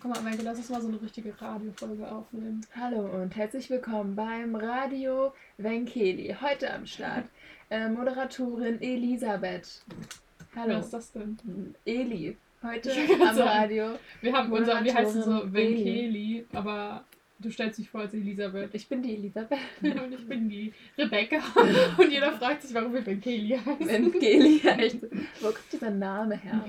Komm mal, Michael, lass uns mal so eine richtige Radiofolge aufnehmen. Hallo und herzlich willkommen beim Radio Venkeli. Heute am Start äh, Moderatorin Elisabeth. Hallo. Wer ist das denn? Eli. Heute am sagen, Radio. Wir haben unser, wie heißt es so, Venkeli, aber du stellst dich vor als Elisabeth. Ich bin die Elisabeth. Und ich bin die Rebecca. Und jeder fragt sich, warum wir Venkeli heißen. Venkeli, echt. Wo kommt dieser Name her?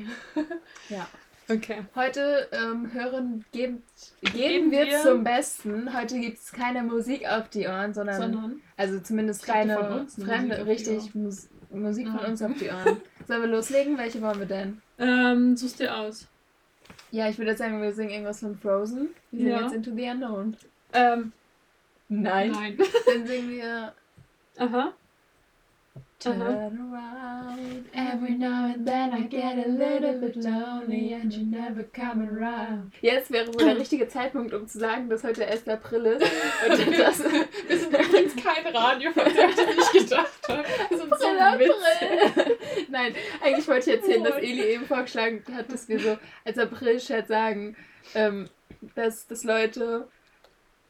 Ja. Okay. Heute ähm, hören, geben, Geben geben wir wir- zum Besten. Heute gibt es keine Musik auf die Ohren, sondern, Sondern, also zumindest keine von fremde, richtig Mus Musik von Ah. uns auf die Ohren. Sollen wir loslegen? Welche wollen wir denn? ähm, suchst dir aus. Ja, ich würde sagen, wir singen irgendwas von Frozen. Wir singen Ja. jetzt Into the Unknown. Ähm, Nein. nein. Dann singen wir Aha. Turn Aha. around. Every now and then I get a little bit lonely and you never come around. Jetzt wäre wohl der richtige Zeitpunkt, um zu sagen, dass heute 1. April ist. Und das Wir sind übrigens kein Radio, euch das nicht gedacht habt. Wir sind so. April. Nein, eigentlich wollte ich erzählen, dass Oh. Eli eben vorgeschlagen hat, dass wir so als April-Chat sagen, ähm, dass, dass Leute,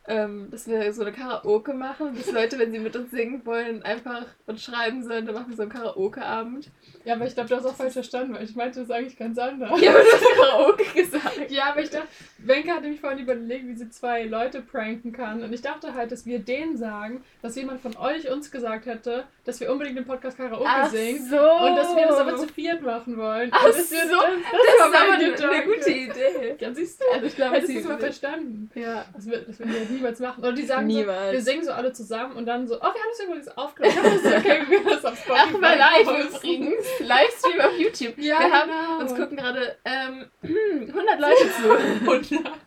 ähm, dass wir so eine Karaoke machen, dass Leute, wenn sie mit uns singen wollen, einfach uns schreiben sollen, dann machen wir so einen Karaoke-Abend. Ja, aber ich glaube, du hast auch falsch verstanden, weil ich meinte das eigentlich ganz anders. Ja, aber du hast Karaoke gesagt. Ja, aber ich dachte, Wenke hatte mich vorhin überlegt, wie sie zwei Leute pranken kann. Und ich dachte halt, dass wir denen sagen, dass jemand von euch uns gesagt hätte, dass wir unbedingt den Podcast Karaoke Ach singen. so. Und dass wir das aber zu viert machen wollen. Ach so, das, Das das, ist war aber eine, eine gute Idee. Ja, siehst du? Also ich glaube, Hättest du es mal verstanden. Ja. Das wird, das werden wir niemals machen. Oder die sagen so, Niemals. wir singen so alle zusammen und dann so, oh, wir haben das übrigens aufgenommen. Das ist okay, wir das auf Spotify Ach, mal live übrigens. Livestream auf YouTube. Ja, wir haben, genau. uns gucken gerade ähm, 100 Leute zu. 100.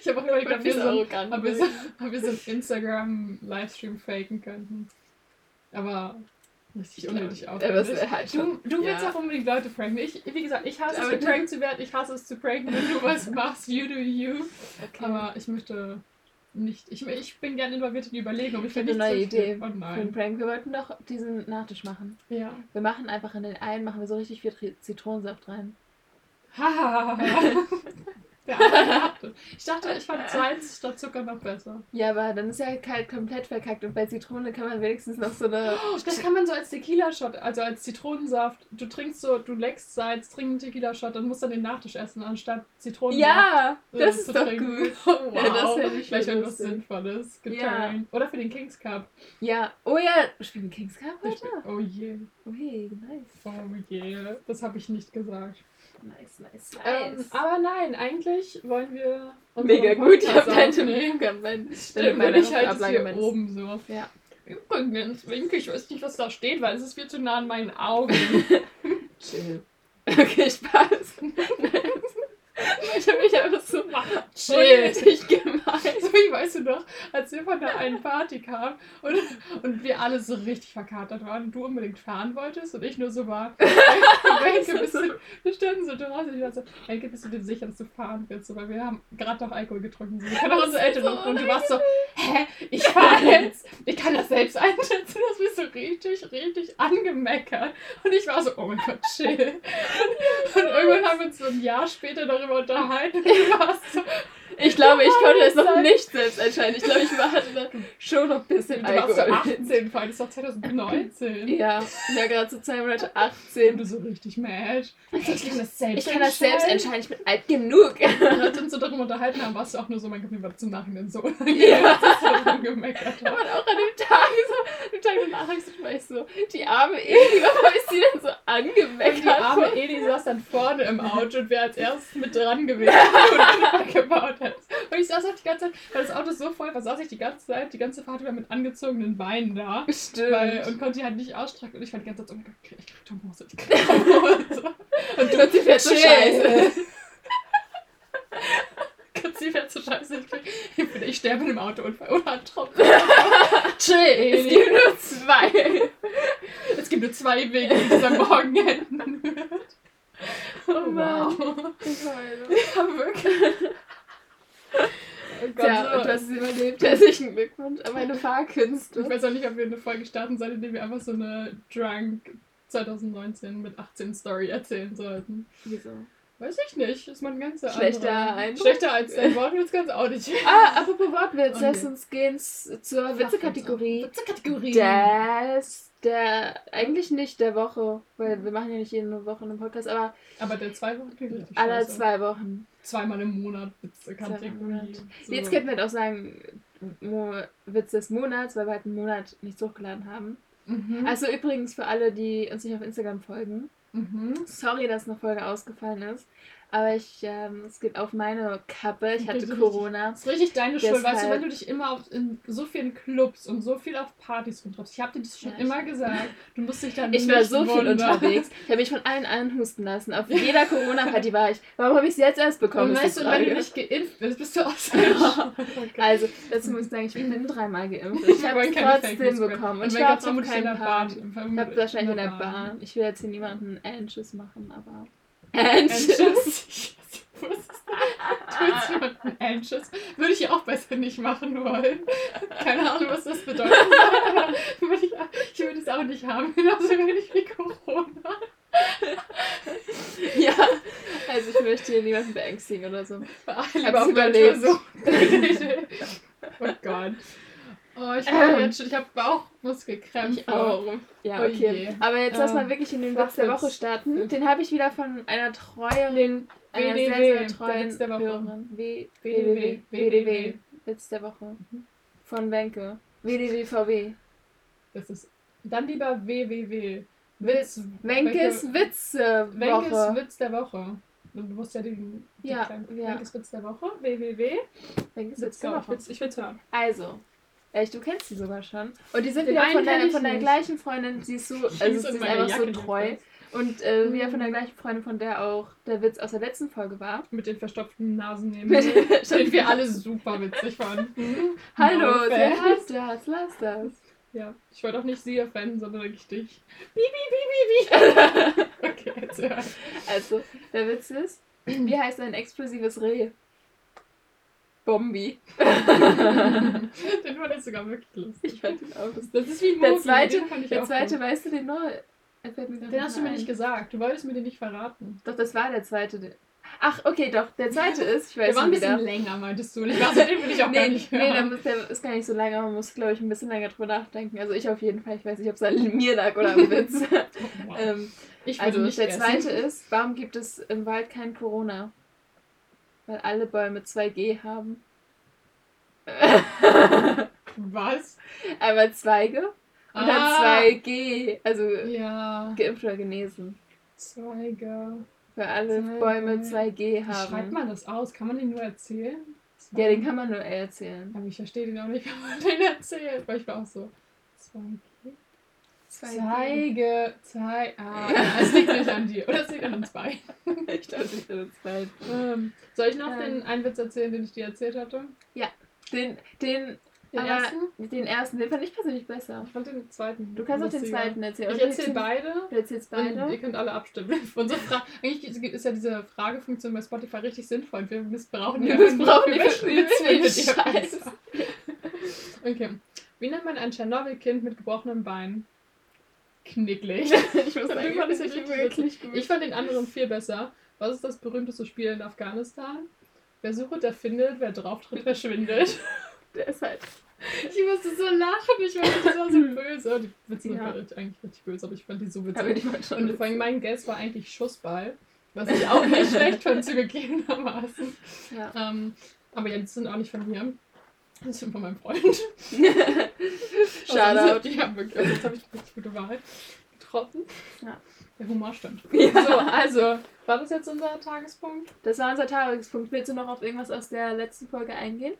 Ich habe auch überlegt, ob wir, so, ob, wir so, ob wir so einen Instagram-Livestream faken könnten. Aber richtig unnötig wäre halt. Du, du willst ja. auch unbedingt Leute pranken. Ich, wie gesagt, ich hasse es, geprankt zu werden. Ich hasse es zu pranken, wenn du was machst. You do you. Okay. Aber ich möchte nicht. Ich, ich bin gerne involviert in die Überlegung. Ich Ich habe eine neue Idee Oh für einen. Prank. Wir wollten doch diesen Nachtisch machen. Ja. Wir machen einfach in den einen, machen wir so richtig viel Zitronensaft rein. Hahaha. Der. Ich dachte, ich fand Salz statt Zucker noch besser. Ja, aber dann ist ja kalt komplett verkackt und bei Zitrone kann man wenigstens noch so eine. Oh, Das kann man so als Tequila-Shot, also als Zitronensaft. Du trinkst so, du leckst Salz, trinkst einen Tequila-Shot und musst dann den Nachtisch essen, anstatt Zitronensaft. Ja, äh, das ist doch trinken. gut. wow. Ja, das fänd ich Vielleicht irgendwas. Sinnvolles. Ja. Getan. Oder für den Kings Cup. Ja, oh ja, spielen wir Kings Cup heute? Oh je. Oh hey, nice. Oh je. Das habe ich nicht gesagt. Nice, nice, Ähm, nice. aber nein, eigentlich wollen wir. Mega gut, ich habe. Termin mein, Stimmt, meine ich halte es Ablage hier oben so. Ja. Übrigens, Winke, ich weiß nicht, was da steht, weil es ist viel zu nah an meinen Augen. Chill. Okay, Spaß. ich habe mich einfach so unnötig gemeint. So wie weißt du noch, als wir von der einen Party kamen und, und wir alle so richtig verkatert waren und du unbedingt fahren wolltest und ich nur so war, Wenke, bist du, wir standen so draußen und ich war so, Wenke, bist du dir sicher, dass du fahren willst? So, weil wir haben gerade noch Alkohol getrunken. So, wir können auch unsere Eltern so und du warst so, hä, ich fahre jetzt. Ich kann das selbst einschätzen, das bist du richtig, richtig angemeckert. Und ich war so, oh mein Gott, chill. Und irgendwann haben wir uns so ein Jahr später darüber unterhalten und Ich glaube, ich konnte es noch nicht selbst entscheiden. Ich glaube, ich war hatte schon noch ein bisschen du warst so Alkohol. 18, vor allem, das war 2019. Ja, ja, gerade zu Monate Und 18. du so richtig mad. Ich kann das selbst Ich kann das selbst entscheiden, ich bin alt genug. Und als wir uns so darüber unterhalten haben, warst du auch nur so, mein Gott, mir war zum Nachhinein so Ja. dass ich so rumgemeckert auch an dem Tag, so, dem Tag danach habe ich so, war ich so, die arme Eli, warum ist sie denn so Und angemeckert? die arme Eli saß dann vorne im Auto und wäre als erstes mit dran gewesen, Unfall gebaut. Und ich saß halt die ganze Zeit, weil das Auto so voll war, saß ich die ganze Zeit, die ganze Fahrt über mit angezogenen Beinen da. Stimmt. Weil, und konnte die halt nicht ausstrecken. Und ich war die ganze Zeit so, oh mein Gott, ich krieg, Thrombose, ich krieg Thrombose. Und du, sie fährt so scheiße. Sie fährt so scheiße. Ich, krieg, ich sterbe in einem Autounfall oder an Thrombose. Chill. Es gibt nur zwei. Es gibt nur zwei Wege, wie dieser Morgen enden wird. Oh Mann. wow. Ich heule. Ja, wirklich. Oh Gott, und du hast es überlebt. Herzlichen Glückwunsch an meine Fahrkünste. Ich weiß auch nicht, ob wir eine Folge starten sollten, in der wir einfach so eine Drunk 2019 mit 18 Story erzählen sollten. Wieso? Weiß ich nicht. Ist man ganz Schlechter andere. Eindruck? Schlechter als dein Wortwitz ganz auch nicht. Ah, apropos Wortwitz, Okay. lass uns gehen zur Witzekategorie. Witzekategorie. Das, der, eigentlich nicht der Woche, weil wir machen ja nicht jede Woche einen Podcast, aber Aber der zwei Wochen klingt richtig alle scheiße. zwei Wochen. Zweimal im Monat Zweimal im Witzekategorie. Monat. So. Jetzt könnten wir halt auch sagen, Mo Witz des Monats, weil wir halt einen Monat nichts hochgeladen haben. Mhm. Also übrigens für alle, die uns nicht auf Instagram folgen, mhm. sorry, dass eine Folge ausgefallen ist, aber ich, ähm, es geht auf meine Kappe, ich hatte Richtig. Corona. Das ist richtig deine Schuld, weißt du, wenn du dich immer auf, in so vielen Clubs und so viel auf Partys rumtreibst. Ich habe dir das schon Ja, immer ich- gesagt. Du musst dich dann Ich war so viel wundern. unterwegs. Ich habe mich von allen anhusten lassen. Auf jeder Corona-Party war ich. Warum habe ich es jetzt erst bekommen? Und weißt du, wenn du nicht geimpft bist, bist du außer Also, dazu muss ich sagen, ich bin dreimal geimpft. Ich habe es trotzdem bekommen. Und Und ich war auf keinen. Party. Ich habe wahrscheinlich in der Bahn. Ich will jetzt hier niemanden Anxious machen, aber... Anxious. Jemanden anxious? Würde ich auch besser nicht machen wollen. Keine Ahnung, was das bedeutet. Aber würde ich, ich würde es auch nicht haben. Genauso wenig wie Corona. Ja, also ich möchte hier niemanden beängstigen oder so. Ach, Hab's überlebt. So. oh Gott. Oh, ich Ähm. habe jetzt schon, ich habe Bauchmuskelkrämpfe. Ich auch. Ja, Oh okay. je. Aber jetzt lass Ähm, mal wirklich in den Witz der. Woche starten. Den habe ich wieder von einer treuen, einer WDW, sehr, sehr treuen der Woche. Hörerin. WDW, WDW. Witz der Woche. Von Wenke. WDWVW. Das ist dann lieber WWW. Witz. Wenkes Witze Wenkes. Witz der Woche. Du musst ja den. Ja, ja. Wenkes Witz der Woche. WWW. Wenkes Witz der Woche. Ich will's hören. Also. Echt, du kennst die sogar schon. Und die sind Den wieder von, der, ich von der nicht. gleichen Freundin. Sie ist so, also sie ist einfach so Jacke treu. jedenfalls. Und äh, wieder Mhm. von der gleichen Freundin, von der auch der Witz aus der letzten Folge war. Mit den verstopften Nasen nehmen. Den wir alle super witzig fanden. Hallo, offense. heißt das, lass das. Ja, ich wollte auch nicht sie offenden, sondern eigentlich dich. Bi, bi, bi, bi, bi. Okay, jetzt hör. Also, der Witz ist, wie heißt ein explosives Reh? Bombi. Den fand ich sogar wirklich lustig. Ich fand ihn auch lustig. Das ist wie Der Mogi, zweite, den fand ich der auch zweite gut. weißt du den noch? Den hast du mir ein. nicht gesagt. Du wolltest mir den nicht verraten. Doch, das war der zweite. der- Ach, okay, doch. Der zweite ist, ich Der weiß war ein nicht bisschen wieder. länger, meintest du. Ich war so, den will ich auch gar Nee, nicht nee der, hören. muss, der ist gar nicht so lange, man muss, glaube ich, ein bisschen länger drüber nachdenken. Also ich auf jeden Fall, ich weiß nicht, ob es an mir lag oder am Witz. Wow. ähm, ich würde also nicht der essen. zweite ist, warum gibt es im Wald kein Corona? Weil alle Bäume 2G haben. Was? Einmal Zweige und Ah. dann 2G. Also Ja. geimpft oder genesen. Zweige. Weil alle Zweige. Bäume 2G Wie schreibt haben. man das aus? Kann man den nur erzählen? Ja, den kann man nur erzählen. Aber ich verstehe den auch nicht, wenn man den erzählt. Weil ich war auch so. Zweige. 2G. Zeige. Zeige. Ah, es liegt nicht an dir. Oder es liegt an uns beiden. Ich dachte, ich bin zwei. Ähm, soll ich noch Ähm. den einen Witz erzählen, den ich dir erzählt hatte? Den, den, Den aber ersten? den ersten, den fand ich persönlich besser. Ich fand den zweiten. Du kannst auch den zweiten erzählen. Ich erzähle beide. Du erzählst Und ihr beide. könnt alle abstimmen. Unsere Fra Eigentlich ist ja diese Fragefunktion bei Spotify richtig sinnvoll. Wir missbrauchen die Wir missbrauchen die Wir für überspielen übelst die Scheiß. einfach. Okay. Wie nennt man ein Tschernobyl-Kind mit gebrochenem Bein? Knicklig. Ich muss sagen, ist richtig wirklich gut. Ich fand den anderen viel besser. Was ist das berühmteste Spiel in Afghanistan? Wer sucht, der findet. Wer drauftritt, verschwindet. Der ist halt. Ich musste so lachen. Ich fand das war so böse. Die Witze sind Ja. halt eigentlich richtig böse, aber ich fand die so Aber die witzig. war schon Und vor allem mein Guess war eigentlich Schussball. Was ich auch nicht schlecht fand, zugegebenermaßen. Ja. Ähm, aber ja, die sind auch nicht von mir. Das sind von meinem Freund. Shoutout. Also, ja, wirklich. Also, jetzt habe ich eine richtig gute Wahl getroffen. Ja. Der Humor stimmt. Ja. So, also, war das jetzt unser Tagespunkt? Das war unser Tagespunkt. Willst du noch auf irgendwas aus der letzten Folge eingehen?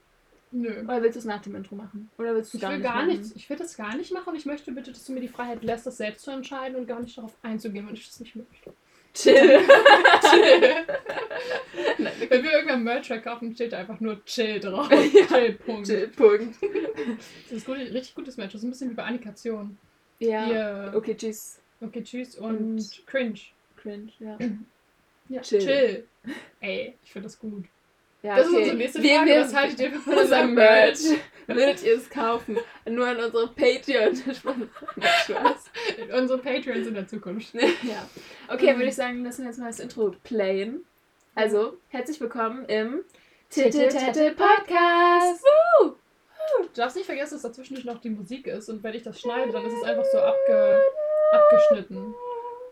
Nö. Oder willst du es nach dem Intro machen? Oder willst du Ich gar will nicht gar nichts. Ich will das gar nicht machen ich möchte bitte, dass du mir die Freiheit lässt, das selbst zu entscheiden und gar nicht darauf einzugehen, wenn ich das nicht möchte. Chill. Wenn wir irgendwann Merch kaufen, steht da einfach nur Chill drauf. Ja. Chill, Punkt. Chill, Punkt. Das ist gut, richtig gutes Match. Das ist ein bisschen wie bei Annikation. Ja. Hier, okay. Okay, tschüss. tschüss und, Und- Cringe. Cringe, ja. Ja, Chill. chill. Ey, ich finde das gut. Ja Das ist okay. unsere nächste Wir- Frage. wir- Was haltet ihr von unser unserem Merch. Würdet ihr es kaufen? Nur an unsere Patreon. Unsere Patreons in der Zukunft. ja. Okay, Ähm. würde ich sagen, lassen wir jetzt mal das Intro playen. Also, herzlich willkommen im Titte Tette Podcast. Du darfst nicht vergessen, dass dazwischen noch die Musik ist und wenn ich das schneide, dann ist es einfach so abge abgeschnitten.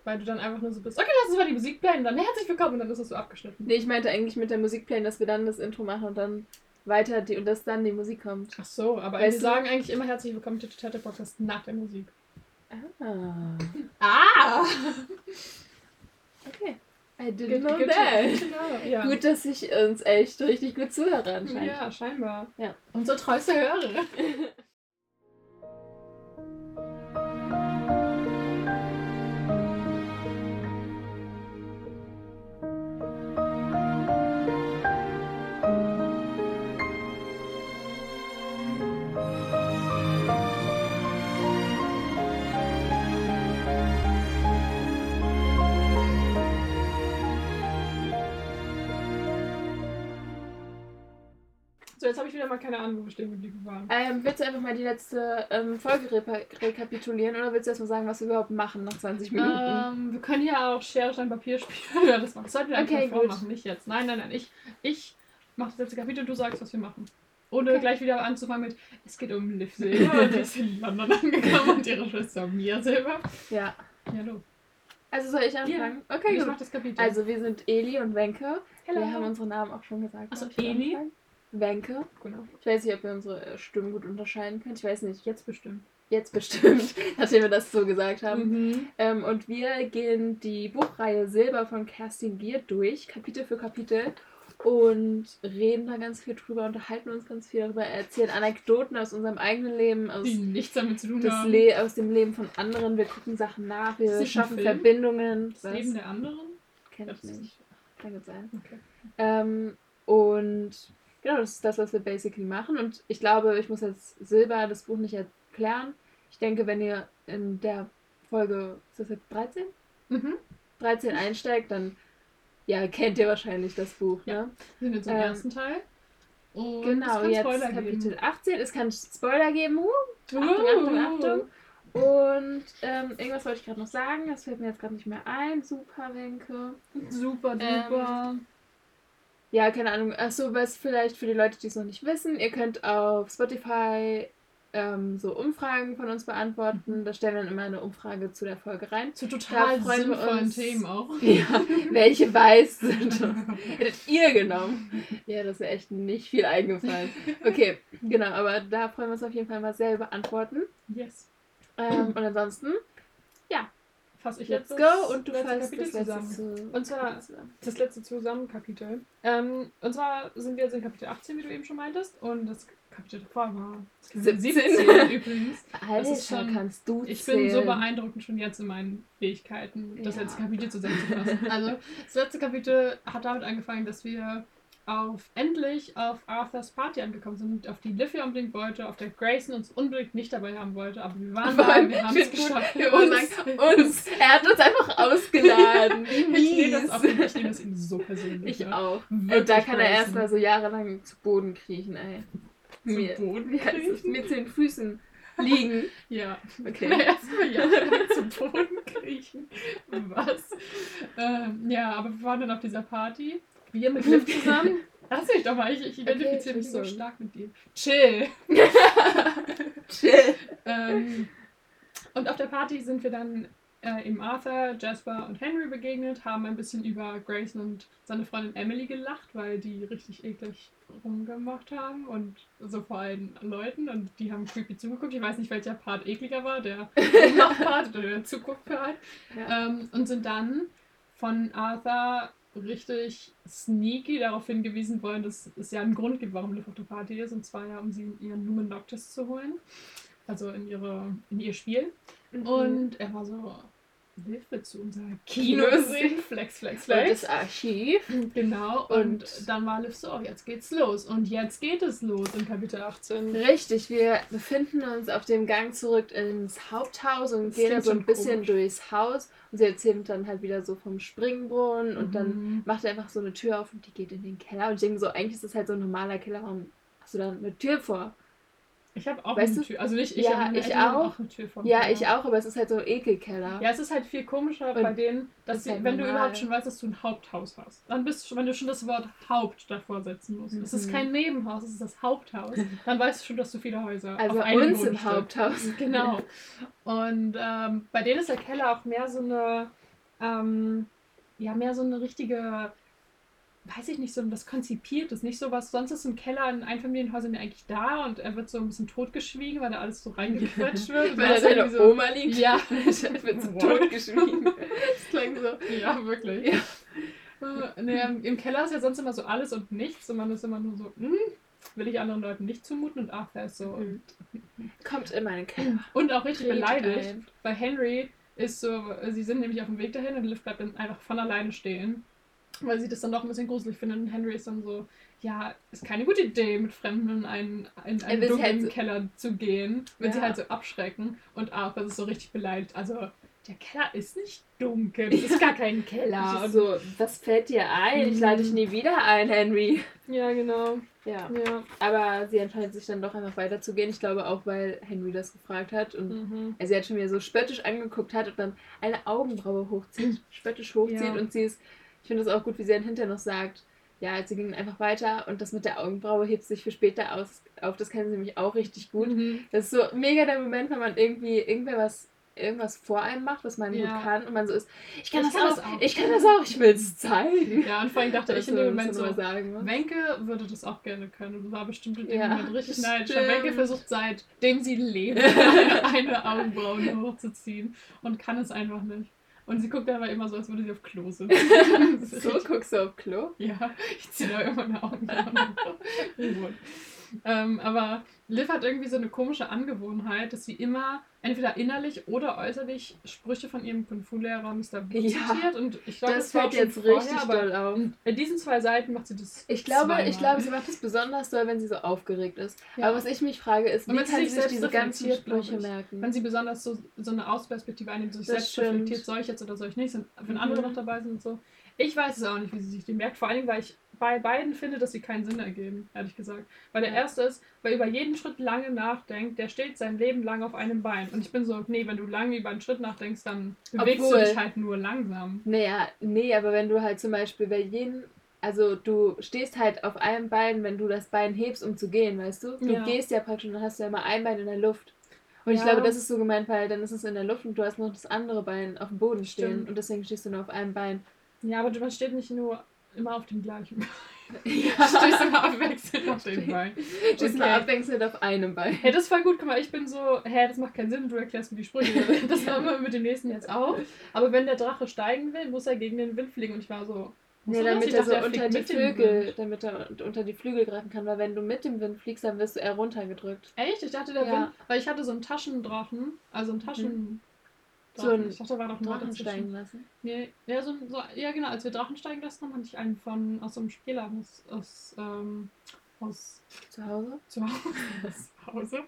Weil du dann einfach nur so bist, okay, lass uns mal die Musik playen, dann herzlich willkommen und dann ist es so abgeschnitten. Nee, ich meinte eigentlich mit der Musik playen, dass wir dann das Intro machen und dann weiter die und dass dann die Musik kommt. Ach so, aber wir sagen eigentlich immer herzlich willkommen zu Tete Podcast nach der Musik. Ah. Ah! Okay. I didn't know that. ja. Gut, dass ich uns echt richtig gut zuhöre anscheinend. Ja, scheinbar. Ja. Unsere treueste Hörerin. So, jetzt habe ich wieder mal keine Ahnung, wo wir stehen geblieben waren. Ähm, willst du einfach mal die letzte ähm, Folge repa rekapitulieren oder willst du erstmal sagen, was wir überhaupt machen nach 20 Minuten? Ähm, wir können ja auch Schere, Stein, Papier spielen. ja, das sollten wir einfach Okay, gut. machen, nicht jetzt. Nein, nein, nein. Ich, ich mache das letzte Kapitel und du sagst, was wir machen. Ohne Okay. gleich wieder anzufangen mit, es geht um Liv Silber und die ist in London angekommen und ihre Schwester Mia Silber. Ja. Ja, los. Also soll ich anfangen? Ja, Okay, ich gut. mach das Kapitel. Also wir sind Eli und Wenke. Hello. Wir haben unsere Namen auch schon gesagt. Ach so, Soll ich Eli? anfangen? Wenke. genau. Ich weiß nicht, ob wir unsere äh, Stimmen gut unterscheiden können. Ich weiß nicht. Jetzt bestimmt. Jetzt bestimmt, nachdem wir das so gesagt haben. Mhm. Ähm, und wir gehen die Buchreihe Silber von Kerstin Gier durch, Kapitel für Kapitel. Und reden da ganz viel drüber, unterhalten uns ganz viel darüber, erzählen Anekdoten aus unserem eigenen Leben, aus, Die nichts damit zu tun haben. Le aus dem Leben von anderen. Wir gucken Sachen nach, wir schaffen? Verbindungen. das Leben der anderen? Kenn ich nicht. Kann gut sein. Okay. Ähm, und genau, das ist das, was wir basically machen. Und ich glaube, ich muss jetzt Silber das Buch nicht erklären. Ich denke, wenn ihr in der Folge, ist das jetzt 13? Mhm. 13 einsteigt, dann ja, kennt ihr wahrscheinlich das Buch. Ja. Ne? Wir sind jetzt im Ähm, ersten Teil. Und Genau, jetzt Spoiler Kapitel geben. 18. Es kann Spoiler geben. Uh, Uh. Achtung, Achtung, Achtung. Und ähm, irgendwas wollte ich gerade noch sagen. Das fällt mir jetzt gerade nicht mehr ein. Super, Wenke. Super, Ähm, super. Ja, keine Ahnung. Achso, was vielleicht für die Leute, die es noch nicht wissen, ihr könnt auf Spotify ähm, so Umfragen von uns beantworten. Da stellen wir dann immer eine Umfrage zu der Folge rein. Zu total da freuen sinnvollen uns. Themen auch. Ja, welche weiß sind Hättet ihr genommen? Ja, das wäre echt nicht viel eingefallen. Okay, genau, aber da freuen wir uns auf jeden Fall mal sehr über Antworten. yes. Ähm, und ansonsten, Fass ich let's jetzt go und du fasst Kapitel das letzte zusammen. zu. Und zwar zusammen. das letzte Zusammenkapitel. Ähm, und zwar sind wir jetzt in Kapitel 18, wie du eben schon meintest. Und das Kapitel davor war das Kapitel 17. 17 übrigens. Alter, ist schon- kannst du Ich zählen. bin so beeindruckend schon jetzt in meinen Fähigkeiten, das Ja. letzte Kapitel zusammenzufassen. Also, das letzte Kapitel hat damit angefangen, dass wir auf endlich auf Arthurs Party angekommen sind, auf die Livia unbedingt wollte, auf der Grayson uns unbedingt nicht dabei haben wollte, aber wir waren Vor da, allem, wir haben es geschafft. wir sagen, uns. Er hat uns einfach ausgeladen. Wie Ich nehme das, auch, ich nehme das ihm so persönlich. Ich ne? auch. Ey, Wirklich da kann er erstmal so jahrelang zu Boden kriechen, ey. Zu Mir, Boden kriechen? zu den Füßen liegen. Ja. Okay. Na, erstmal ja, zum Boden kriechen. Was? Ähm, ja, aber wir waren dann auf dieser Party. Wir mit Liv zusammen. Lass mich doch mal, ich, ich identifiziere mich so stark mit dir. Chill. Chill. Ähm, und auf der Party sind wir dann äh, eben Arthur, Jasper und Henry begegnet, haben ein bisschen über Grayson und seine Freundin Emily gelacht, weil die richtig eklig rumgemacht haben und so vor allen Leuten und die haben creepy zugeguckt. Ich weiß nicht, welcher Part ekliger war, der Part oder der Zuguck-Part. Ja. Ähm, und sind dann von Arthur richtig sneaky darauf hingewiesen worden, dass es ja einen Grund gibt, warum der Party ist, und zwar ja, um sie in ihren Lumen Noctis zu holen. Also in, ihre, in ihr Spiel. Mhm. Und er war so, Liv, willst du unser Kino Kinos. sehen? Flex, flex, Und flex. das Archiv. Genau, und, Und- dann war Liv so, oh, jetzt geht's los. Und jetzt geht es los in Kapitel 18. Richtig, wir befinden uns auf dem Gang zurück ins Haupthaus und Das gehen so ein bisschen komisch. durchs Haus. Und sie erzählt dann halt wieder so vom Springbrunnen und dann Mhm. macht er einfach so eine Tür auf und die geht in den Keller. Und ich denke so, eigentlich ist das halt so ein normaler Keller. Warum hast du da eine Tür vor? Ich habe auch Weißt eine du? Tür. Also nicht ich, Ja, ich Eltern haben auch. eine Tür vom Ja, Keller. ich auch, aber es ist halt so ein Ekelkeller. Ja, es ist halt viel komischer Und bei denen, dass sie, halt wenn du normal. überhaupt schon weißt, dass du ein Haupthaus hast, dann bist du schon, wenn du schon das Wort Haupt davor setzen musst. Es ist Mhm. kein Nebenhaus, es ist das Haupthaus. Dann weißt du schon, dass du viele Häuser Also auf einem uns im Grundstück- Haupthaus. Genau. Und ähm, bei denen ist der Keller auch mehr so eine, ähm, ja, mehr so eine richtige, weiß ich nicht, so was Konzipiertes, nicht so was. Sonst ist ein Keller in Einfamilienhäusern ja eigentlich da und er wird so ein bisschen totgeschwiegen, weil da alles so reingequetscht wird. Weil ist deine irgendwie so, Oma liegt. Ja. wird so totgeschwiegen. Das klang so. Ja, wirklich. Ja. Nee, im- Im Keller ist ja sonst immer so alles und nichts und man ist immer nur so, hm, will ich anderen Leuten nicht zumuten und Arthur ist so. Mhm. Kommt in meinen Keller. Und auch richtig Tretet beleidigt. ein. Bei Henry ist so, sie sind nämlich auf dem Weg dahin und Liv bleibt dann einfach von alleine stehen. Weil sie das dann doch ein bisschen gruselig findet und Henry ist dann so, ja, ist keine gute Idee, mit Fremden in einen, in einen will sie dunklen halt so- Keller zu gehen, wenn sie Ja. halt so abschrecken. Und Arthur ist so richtig beleidigt. Also, der Keller ist nicht dunkel, das ist gar kein Keller. So, was fällt dir ein? Ich lade dich nie wieder ein, Henry. Ja, genau. Ja. Ja. Aber sie entscheidet sich dann doch einfach weiterzugehen. Ich glaube auch, weil Henry das gefragt hat und Mhm. er sie halt schon wieder so spöttisch angeguckt hat und dann eine Augenbraue hochzieht, spöttisch hochzieht Ja. und sie ist, ich finde das auch gut, wie sie dann hinterher noch sagt, ja, sie ging einfach weiter und das mit der Augenbraue hebt sich für später aus, auf, das kann sie nämlich auch richtig gut. Mhm. Das ist so mega der Moment, wenn man irgendwie irgendwer was irgendwas vor einem macht, was man Ja. gut kann und man so ist, ich kann, Ich das, kann auch, das auch. ich kann das auch, ich will es zeigen. Ja, und vor allem dachte ich in dem Moment so, sagen, ne? Wenke würde das auch gerne können und war bestimmt in dem Ja, Moment richtig neidisch. Wenke versucht seitdem sie lebt, eine Augenbraue hochzuziehen und kann es einfach nicht. Und sie guckt aber immer so, als würde sie auf Klo sitzen. So guckst du auf Klo? Ja, ich ziehe da immer hoch. Gut. Ähm, aber Liv hat irgendwie so eine komische Angewohnheit, dass sie immer entweder innerlich oder äußerlich Sprüche von ihrem Kung Fu-Lehrer Mr. Wu Ja, zitiert. Und ich glaube, Das auch fällt jetzt richtig vorher, aber doll auf. in diesen zwei Seiten macht sie das. Ich glaube, zweimal. ich glaube, sie macht es besonders doll, wenn sie so aufgeregt ist. Ja. Aber was ich mich frage, ist, wie wenn sie kann sie sich diese ganzen Sprüche merken? Wenn sie besonders so, so eine Außenperspektive einnimmt, sich Das selbst stimmt. reflektiert, soll ich jetzt oder soll ich nicht, sind, wenn Mhm. andere noch dabei sind und so. Ich weiß es auch nicht, wie sie sich die merkt. Vor Dingen, weil ich bei beiden finde, dass sie keinen Sinn ergeben, ehrlich gesagt. Weil der erste ist, wer über jeden Schritt lange nachdenkt, der steht sein Leben lang auf einem Bein. Und ich bin so, nee, wenn du lange über einen Schritt nachdenkst, dann bewegst Obwohl- du dich halt nur langsam. Naja, nee, aber wenn du halt zum Beispiel bei jedem, also du stehst halt auf einem Bein, wenn du das Bein hebst, um zu gehen, weißt du? Du Ja. gehst ja praktisch und dann hast du ja immer ein Bein in der Luft. Und ich Ja. glaube, das ist so gemeint, weil dann ist es in der Luft und du hast noch das andere Bein auf dem Boden stehen Stimmt. und deswegen stehst du nur auf einem Bein. Ja, aber man steht nicht nur immer auf dem gleichen Bein. Ja, Du stehst immer abwechselnd auf dem Bein. Du stehst Okay. abwechselnd auf einem Bein. Hey, das war gut, guck mal, ich bin so, hä, das macht keinen Sinn, du erklärst mir die Sprüche. Das haben wir mit dem nächsten jetzt auch. Aber wenn der Drache steigen will, muss er gegen den Wind fliegen. Und ich war so, er das? damit er so er unter die Flügel, damit er un- unter die Flügel greifen kann, weil wenn du mit dem Wind fliegst, dann wirst du eher runtergedrückt. Echt? Ich dachte, der Ja. Wind, weil ich hatte so einen Taschendrachen, also einen Taschen... So einen ich dachte, da war noch ein Drachen steigen lassen. Nee, ja, so, so, ja, genau, als wir Drachen steigen lassen haben, hatte ich einen von, aus so einem Spielladen aus, aus, ähm, aus Zu Hause? zu Hause. zu Hause.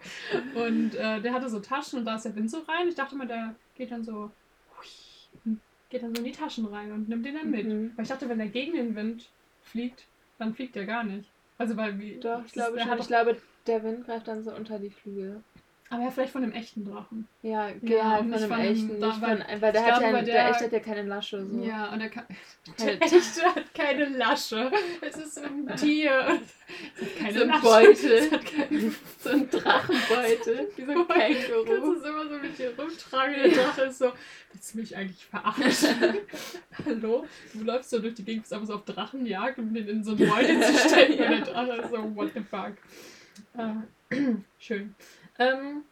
Und äh, der hatte so Taschen und da ist der Wind so rein. Ich dachte mal, der geht dann so, geht dann so in die Taschen rein und nimmt den dann mit. Mhm. Weil ich dachte, wenn er gegen den Wind fliegt, dann fliegt er gar nicht. Also weil wie. Doch, ich glaube der schon. Ich doch, glaube, der Wind greift dann so unter die Flügel. Aber ja, vielleicht von dem echten Drachen. Ja, Ja, ja, von einem- echten. nicht von, weil- weil der hat ja, der, der- echte hat ja keine Lasche. So. Ja, und er kann. Der echte hat keine Lasche. Es ist so ein Tier. Keine So ein. Beutel. So ein Drachenbeutel. Wie so ein Kannst Känguru. du es immer so mit dir rumtragen? Der Drache ist so, willst du mich eigentlich verarschen? Hallo? Du läufst so durch die Gegend, bist einfach so auf Drachenjagd, um den in so einen Beutel zu stecken. Ja. Und der Drache ist so, what the fuck. Äh, schön. Ähm,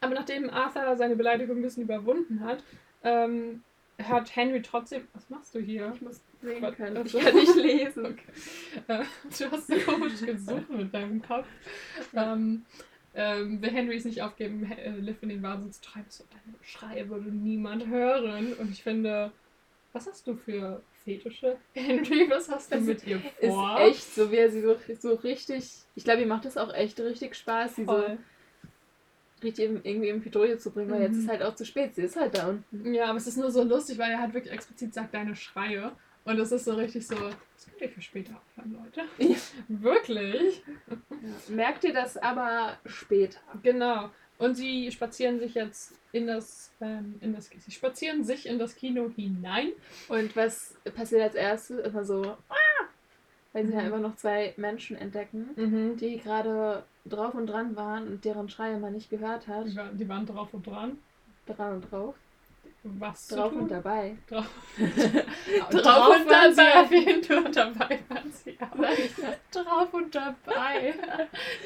aber nachdem Arthur seine Beleidigung ein bisschen überwunden hat, ähm, hat Henry trotzdem. Was machst du hier? Ich muss sehen Was- können. Ich so. kann nicht lesen. Okay. Äh, du hast so komisch gesucht mit deinem Kopf. Ähm, ähm, will Henry es nicht aufgeben, äh, Liv in den Wahnsinn zu treiben. So, deine Schreie würde niemand hören. Und ich finde, was hast du für Fetische? Henry, was hast du Das mit ihr Ist vor? echt so, wie er sie so, so richtig. Ich glaube, ihm macht das auch echt richtig Spaß, sie so Voll. Richtig irgendwie in Pidoje zu bringen, weil Mhm. jetzt ist halt auch zu spät. Sie ist halt da unten. Ja, aber es ist nur so lustig, weil er halt wirklich explizit sagt, deine Schreie. Und es ist so richtig so, das könnt ihr für später aufhören, Leute. Ja. Wirklich? Ja. Merkt ihr das aber später? Genau. Und sie spazieren sich jetzt in das, ähm, in das, sie spazieren sich in das Kino hinein. Und was passiert als erstes? Immer so, ah! weil sie Mhm. ja immer noch zwei Menschen entdecken, die gerade drauf und dran waren und deren Schreie man nicht gehört hat. Die, waren, die waren drauf und dran. Dran und drauf. Was Drauf zu tun? und dabei. Drauf, Drauf und dabei. auf jeden Fall dabei waren sie aber drauf und dabei.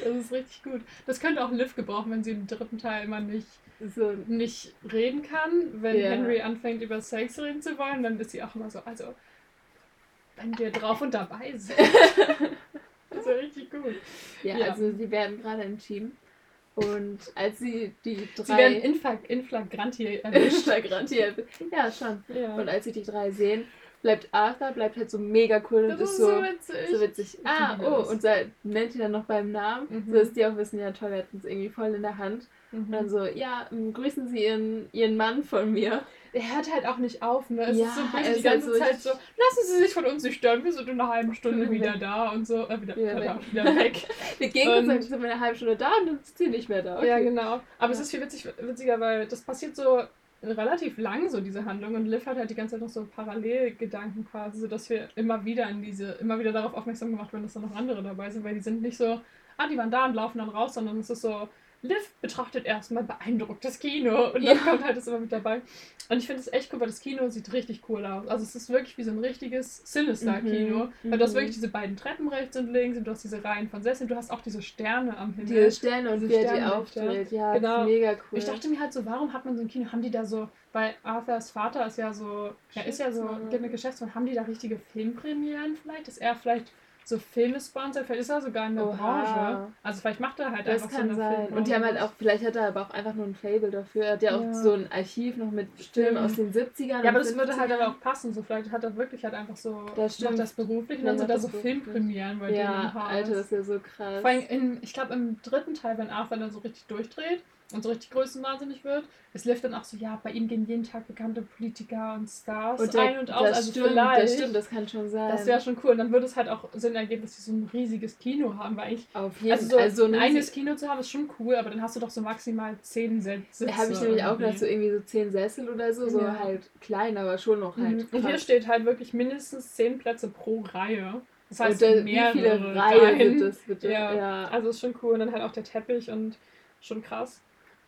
Das ist richtig gut. Das könnte auch Liv gebrauchen, wenn sie im dritten Teil immer nicht, So, nicht reden kann. Wenn Ja. Henry anfängt über Sex reden zu wollen, dann ist sie auch immer so, also wenn wir drauf und dabei sind. Das ist ja richtig gut. ja, Ja. also sie werden gerade im Team. Und als sie die drei... Sie werden in, Flag in Flagranti erwischt. Ja, schon. ja. Und als sie die drei sehen, bleibt Arthur, bleibt halt so mega cool und ist ist so, so witzig. so witzig. Ah, oh, und sei- nennt ihn dann noch beim Namen, Mhm. so dass die auch wissen, ja toll, wir hatten es irgendwie voll in der Hand. Und dann Mhm. so, ja, ähm, grüßen Sie Ihren, Ihren Mann von mir. Er hört halt auch nicht auf, ne? Es Ja, ist so er böse ist die ganze halt Zeit so, lassen Sie sich von uns nicht stören, wir sind in einer halben Stunde Ja, wieder da und so, äh, wieder, Ja, wieder, weg. wieder weg. Wir gehen Und- dann sind wir eine halbe Stunde da und dann ist sie nicht mehr da. Okay. Ja, genau. Aber es Ja. ist viel witzig, witziger, weil das passiert so relativ lang, so diese Handlung. Und Liv hat halt die ganze Zeit noch so Parallelgedanken quasi, sodass wir immer wieder in diese, immer wieder darauf aufmerksam gemacht werden, dass da noch andere dabei sind, weil die sind nicht so, ah, die waren da und laufen dann raus, sondern es ist so, Liv betrachtet erstmal beeindruckt das Kino und dann Ja. kommt halt das immer mit dabei. Und ich finde es echt cool, weil das Kino sieht richtig cool aus. Also es ist wirklich wie so ein richtiges Sinister-Kino. Mhm, Weil du hast mhm. wirklich diese beiden Treppen rechts und links und du hast diese Reihen von Sesseln. Du hast auch diese Sterne am Himmel. Diese Sterne und Diese die auftritt. Ja, Genau. das ist mega cool. Ich dachte mir halt so, warum hat man so ein Kino? Haben die da so, weil Arthurs Vater ist ja so, er ist ja so Geschäftsmann, haben die da richtige Filmpremieren vielleicht? Ist er vielleicht so Filme sponsert? Vielleicht ist er sogar in der Oha. Branche. Also vielleicht macht er halt das einfach kann so eine sein. Und die haben halt auch, vielleicht hat er aber auch einfach nur ein Fable dafür. Er hat ja auch so ein Archiv noch mit Stimmt. Filmen aus den 70ern. Ja, aber das würde halt 50ern. aber auch passen. So vielleicht hat er wirklich halt einfach so, Das macht das beruflich und dann sind da so. Filmpremieren bei denen Ja, im Haus. Alter, das ist ja so krass. Vor allem, in, ich glaube, im dritten Teil, wenn Arthur dann so richtig durchdreht und so richtig größenwahnsinnig wird, ist Liv dann auch so, ja, bei ihm gehen jeden Tag bekannte Politiker und Stars und der, ein und aus. das also stimmt, vielleicht, das stimmt, das kann schon sein. das wäre schon cool. Und dann würde es halt auch Sinn ergeben, dass sie so ein riesiges Kino haben, weil eigentlich, auf jeden also so also ein eigenes Kino zu haben, ist schon cool, aber dann hast du doch so maximal zehn Sitze. Habe ich nämlich auch gedacht, so irgendwie so zehn Sessel oder so, so Ja. halt klein, aber schon noch halt. Mhm. Und hier steht halt wirklich mindestens zehn Plätze pro Reihe. Das heißt, und wie viele Reihen sind das bitte? Ja. ja. Also ist schon cool. Und dann halt auch der Teppich und schon krass.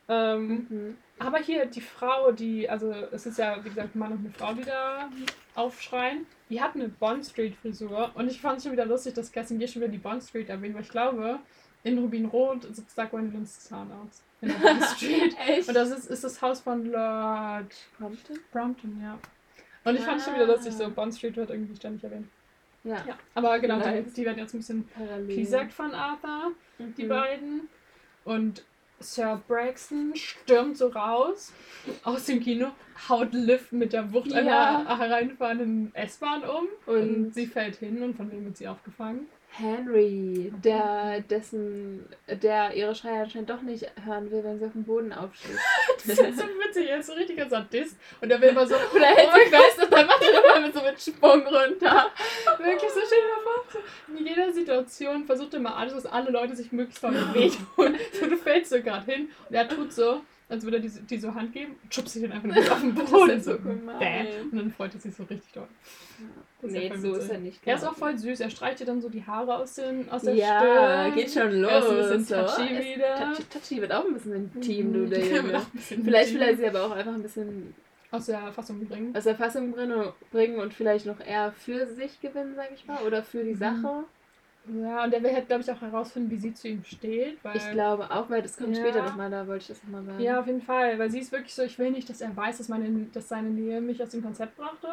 Ähm, Mhm. aber hier die Frau, die, also es ist ja, wie gesagt, ein Mann und eine Frau, die da aufschreien. Die hat eine Bond Street Frisur. Und ich fand es schon wieder lustig, dass Kerstin hier schon wieder die Bond Street erwähnt, weil ich glaube, in Rubinrot sitzt da Gwendolyn's Zahnarzt. In der Bond Street. Echt? Und das ist, ist das Haus von Lord Compton? Brompton, ja. Und ich fand es schon wieder lustig, so Ah. Bond Street wird irgendwie ständig erwähnt. Ja. Ja, aber genau, die, die werden jetzt ein bisschen Parallel. piesackt von Arthur die Mhm. beiden. Und Sir Braxton stürmt so raus aus dem Kino, haut Liv mit der Wucht einer Ja. hereinfahrenden S-Bahn um und, Und sie fällt hin und von wem wird sie aufgefangen? Henry, der dessen, der ihre Schreie anscheinend doch nicht hören will, wenn sie auf dem Boden aufsteht. Das ist so witzig, er ist so ein richtiger Sadist und er will immer so, Oder hält sich fest und dann macht er nochmal mit so mit Sprung runter. wirklich so, stell dir mal vor, so, in jeder Situation versucht immer alles, dass alle Leute sich möglichst doll wehtun. So, du fällst so gerade hin und er tut so, als würde er die, die so Hand geben schubst sie dann einfach nur auf den Boden. ja so gemein. Und dann freut er sich so richtig doll. Ja Nee, voll so ist er nicht. Er ist auch voll süß. Er streicht dir dann so die Haare aus, den, aus der Ja, Stirn. geht schon los. Er ist ein bisschen so. touchy Es- wieder. Touchy, touchy wird auch ein bisschen intim, du, Mhm. der Junge. Vielleicht will er sie aber auch einfach ein bisschen aus der Fassung bringen. aus der Fassung bringen bringen und vielleicht noch eher für sich gewinnen, sag ich mal, oder für die Mhm. Sache. Ja, und der will halt, glaube ich, auch herausfinden, wie sie zu ihm steht. Weil, Ich glaube auch, weil das kommt Ja. später nochmal, da wollte ich das nochmal sagen. Ja, auf jeden Fall. Weil sie ist wirklich so, ich will nicht, dass er weiß, dass, meine, dass seine Nähe mich aus dem Konzept brachte.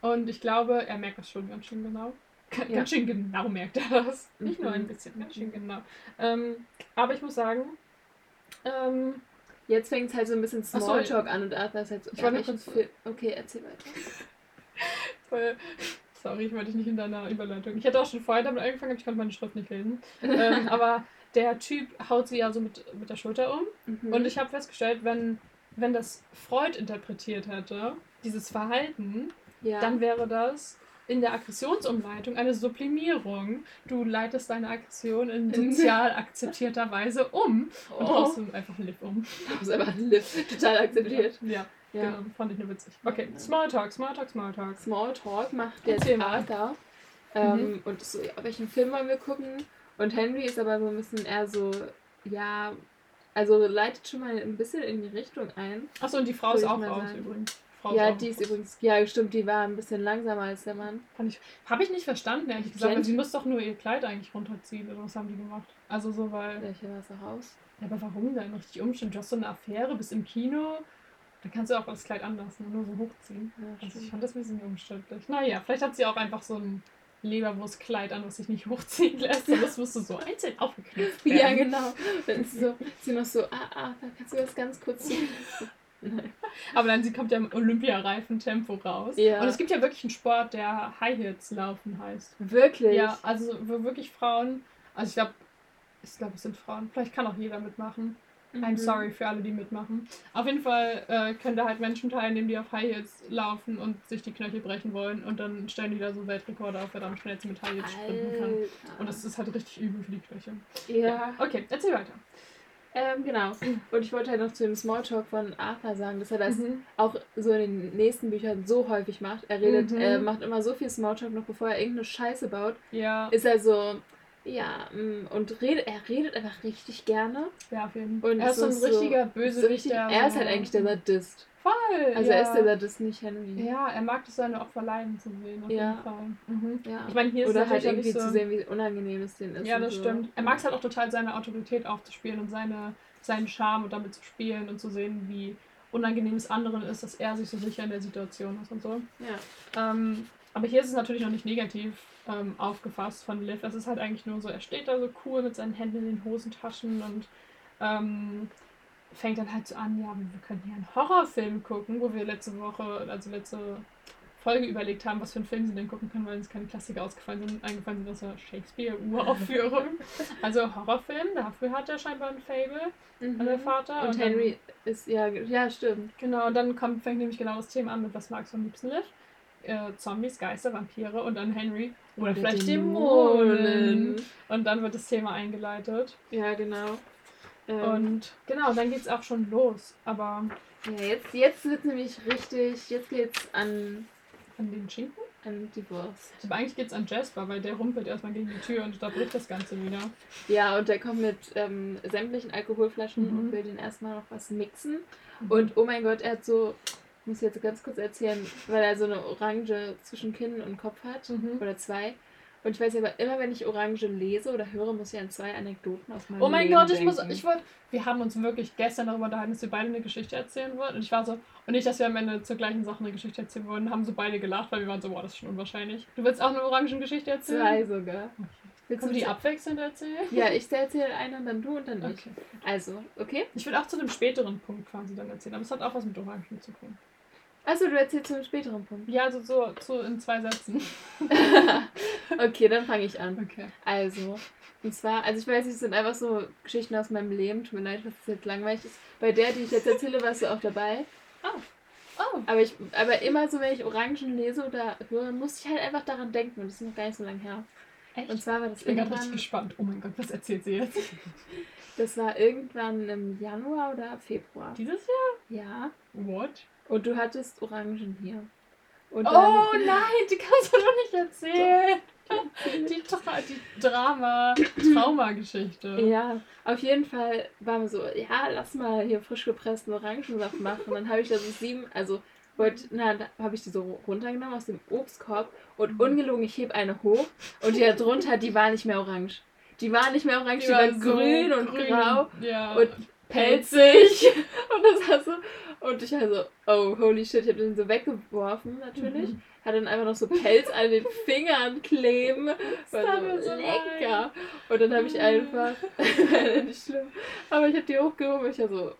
Und ich glaube, er merkt das schon ganz schön genau. Ganz Ja. schön genau merkt er das. Nicht nur ein Mhm. bisschen, ganz schön genau. Ähm, aber ich muss sagen, ähm, Jetzt fängt es halt so ein bisschen Ach so, Smalltalk an und Arthur ist halt so. Ich ja, kurz- Film- Okay, erzähl weiter. voll, sorry, ich wollte dich nicht in deiner Überleitung. Ich hätte auch schon vorher damit angefangen, aber ich konnte meine Schrift nicht lesen. ähm, aber der Typ haut sie ja so mit, mit der Schulter um. Mhm. Und ich habe festgestellt, wenn, wenn das Freud interpretiert hätte, dieses Verhalten, ja. dann wäre das in der Aggressionsumleitung eine Sublimierung. Du leitest deine Aggression in sozial akzeptierter Weise um und Oh. haust du einfach Lip um. Ich hab's einfach Liv total akzeptiert. Ja, Ja. Genau. Fand ich nur witzig. Okay, Smalltalk, Smalltalk, Smalltalk. Smalltalk macht jetzt Erzähl. Arthur. Ähm, Und so, ja, welchen Film wollen wir gucken? Und Henry ist aber so ein bisschen eher so, ja, also leitet schon mal ein bisschen in die Richtung ein. Achso, und die Frau ist auch raus sagen. übrigens. Frau ja, die ist raus. übrigens, ja, stimmt, die war ein bisschen langsamer als der Mann. Fand ich, habe ich nicht verstanden, ehrlich gesagt, weil sie muss doch nur ihr Kleid eigentlich runterziehen oder was haben die gemacht? Also so, weil. Welche war es auch raus? Ja, aber warum denn? Richtig umständlich. Du hast so eine Affäre bis im Kino. Dann kannst du auch das Kleid anlassen und nur so hochziehen. Ja, Also ich fand das ein bisschen umständlich. Naja, vielleicht hat sie auch einfach so ein Leberwurstkleid an, was sich nicht hochziehen lässt. Und das musste so einzeln aufgeknüpft werden. Ja, genau. Ist sie so, sie noch so, ah, ah, da kannst du das ganz kurz ziehen. Aber dann sie kommt ja im Olympiareifen-Tempo raus. Ja. Und es gibt ja wirklich einen Sport, der High Heels laufen heißt. Wirklich? Ja, also wo wirklich Frauen, also ich glaube, ich glaube, es sind Frauen. Vielleicht kann auch jeder mitmachen. I'm Mhm. sorry für alle, die mitmachen. Auf jeden Fall äh, können da halt Menschen teilnehmen, die auf High Heels laufen und sich die Knöchel brechen wollen. Und dann stellen die da so Weltrekorde auf, wer da am schnellsten mit High Heels sprinten kann. Und das ist halt richtig übel für die Knöchel. Ja, Okay, erzähl weiter. ähm, genau. Und ich wollte halt noch zu dem Smalltalk von Arthur sagen, dass er das Mhm. auch so in den nächsten Büchern so häufig macht. Er redet, Mhm. er macht immer so viel Smalltalk, noch bevor er irgendeine Scheiße baut. Ja, Ist er so, ja, mm, und redet, er redet einfach richtig gerne. ja, auf jeden Fall. Und er ist so ein so- richtiger So Bösewicht. der er ist so- halt eigentlich der Sadist. Voll! Also ja. er ist der Sadist, nicht Henry. Ja, er mag es, seine Opfer leiden zu sehen, auf Ja. jeden Fall. Mhm. Ja. Ich meine, hier ist Oder halt irgendwie so, zu sehen, wie unangenehm es denen ist. Ja, das so. stimmt. Er mag es halt auch total, seine Autorität aufzuspielen und seine, seinen Charme und damit zu spielen und zu sehen, wie unangenehm es anderen ist, dass er sich so sicher in der Situation ist und so. Ja. Ähm, aber hier ist es natürlich noch nicht negativ ähm, aufgefasst von Liv. Es ist halt eigentlich nur so, er steht da so cool mit seinen Händen in den Hosentaschen und ähm, fängt dann halt so an, ja, wir könnten ja einen Horrorfilm gucken, wo wir letzte Woche, also letzte Folge überlegt haben, was für einen Film sie denn gucken können, weil uns keine Klassiker ausgefallen sind, eingefallen sind aus der Shakespeare-Uraufführung. also Horrorfilm, dafür hat er scheinbar ein Fable, Mhm. der Vater. Und dann- Henry ist, ja, ja, stimmt. Genau, und dann kommt, fängt nämlich genau das Thema an mit was magst du am liebsten Liv? Äh, Zombies, Geister, Vampire und dann Henry. Oder Oder vielleicht Dämonen. Dämonen. Und dann wird das Thema eingeleitet. Ja, genau. Ähm, Und genau, dann geht's auch schon los. Aber ja, jetzt, jetzt wird nämlich richtig, jetzt geht's an, an den Schinken? an die Wurst. Aber eigentlich geht's an Jasper, weil der rumpelt erstmal gegen die Tür und da bricht das Ganze wieder. Ja, und der kommt mit ähm, sämtlichen Alkoholflaschen Mhm. und will den erstmal noch was mixen. Und oh mein Gott, er hat so, muss jetzt ganz kurz erzählen, weil er so eine Orange zwischen Kinn und Kopf hat. Mhm. Oder zwei. Und ich weiß aber, immer wenn ich Orange lese oder höre, muss ich an zwei Anekdoten aus meinem Oh mein Leben Gott, ich muss, denken. ich wollte, wir haben uns wirklich gestern darüber unterhalten, dass wir beide eine Geschichte erzählen wollten. Und ich war so, und nicht, dass wir am Ende zur gleichen Sache eine Geschichte erzählen wollten, haben so beide gelacht, weil wir waren so, boah, das ist schon unwahrscheinlich. Du willst auch eine Orangengeschichte erzählen? Zwei sogar. Willst wir die abwechselnd erzählen? Ja, ich erzähle eine und dann du und dann ich. Okay. Also, okay? Ich will auch zu dem späteren Punkt quasi dann erzählen, aber es hat auch was mit Orangen zu tun. Achso, du erzählst zu einem späteren Punkt. Ja, also so, so in zwei Sätzen. okay, dann fange ich an. Okay. Also, und zwar, also ich weiß es sind einfach so Geschichten aus meinem Leben. Tut mir leid, dass es jetzt langweilig ist. Bei der, die ich jetzt erzähle, warst du auch dabei. Oh. Oh. Aber, ich, aber immer so, wenn ich Orangen lese oder höre, muss ich halt einfach daran denken. Und das ist noch gar nicht so lange her. Echt? Und zwar war das ich bin gerade richtig gespannt. Oh mein Gott, was erzählt sie jetzt? das war irgendwann im Januar oder Februar. Dieses Jahr? Ja. What? Und du hattest Orangen hier. Und Oh nein, die kannst du doch nicht erzählen. Die, Tra die Drama, Traumageschichte. Ja, auf jeden Fall waren wir so, ja, lass mal hier frisch gepressten Orangensaft machen. Dann habe ich da so sieben, also wollte, na, da habe ich die so runtergenommen aus dem Obstkorb und ungelogen, ich heb eine hoch und die da drunter, die war nicht mehr orange. Die war nicht mehr orange, die, war, so grün und grün. grau Ja. und pelzig. und das war so, und ich war so, oh, holy shit, ich habe den so weggeworfen natürlich. Mhm. Hat dann einfach noch so Pelz an den Fingern kleben. tat War so lecker. Und dann habe ich einfach, nicht schlimm, aber ich habe die hochgehoben und ich war so,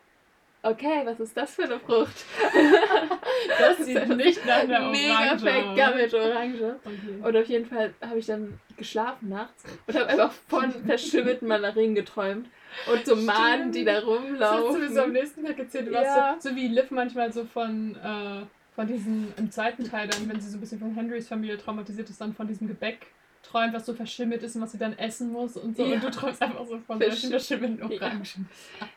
okay, was ist das für eine Frucht? Das sieht nicht nach Mega Orange vergammelt Orange. Okay. Und auf jeden Fall habe ich dann geschlafen nachts und habe einfach von verschimmelten Mandarinen geträumt. Und so Mahnen, die da Das hast du mir so am rumlaufen. nächsten Tag erzählt. Du warst Ja. so, so wie Liv manchmal so von, äh, von diesem, im zweiten Teil dann, wenn sie so ein bisschen von Henrys Familie traumatisiert ist, dann von diesem Gebäck träumt, was so verschimmelt ist und was sie dann essen muss und so. Ja. Und du träumst einfach so von Versch- verschimmelten Ja. Orangen.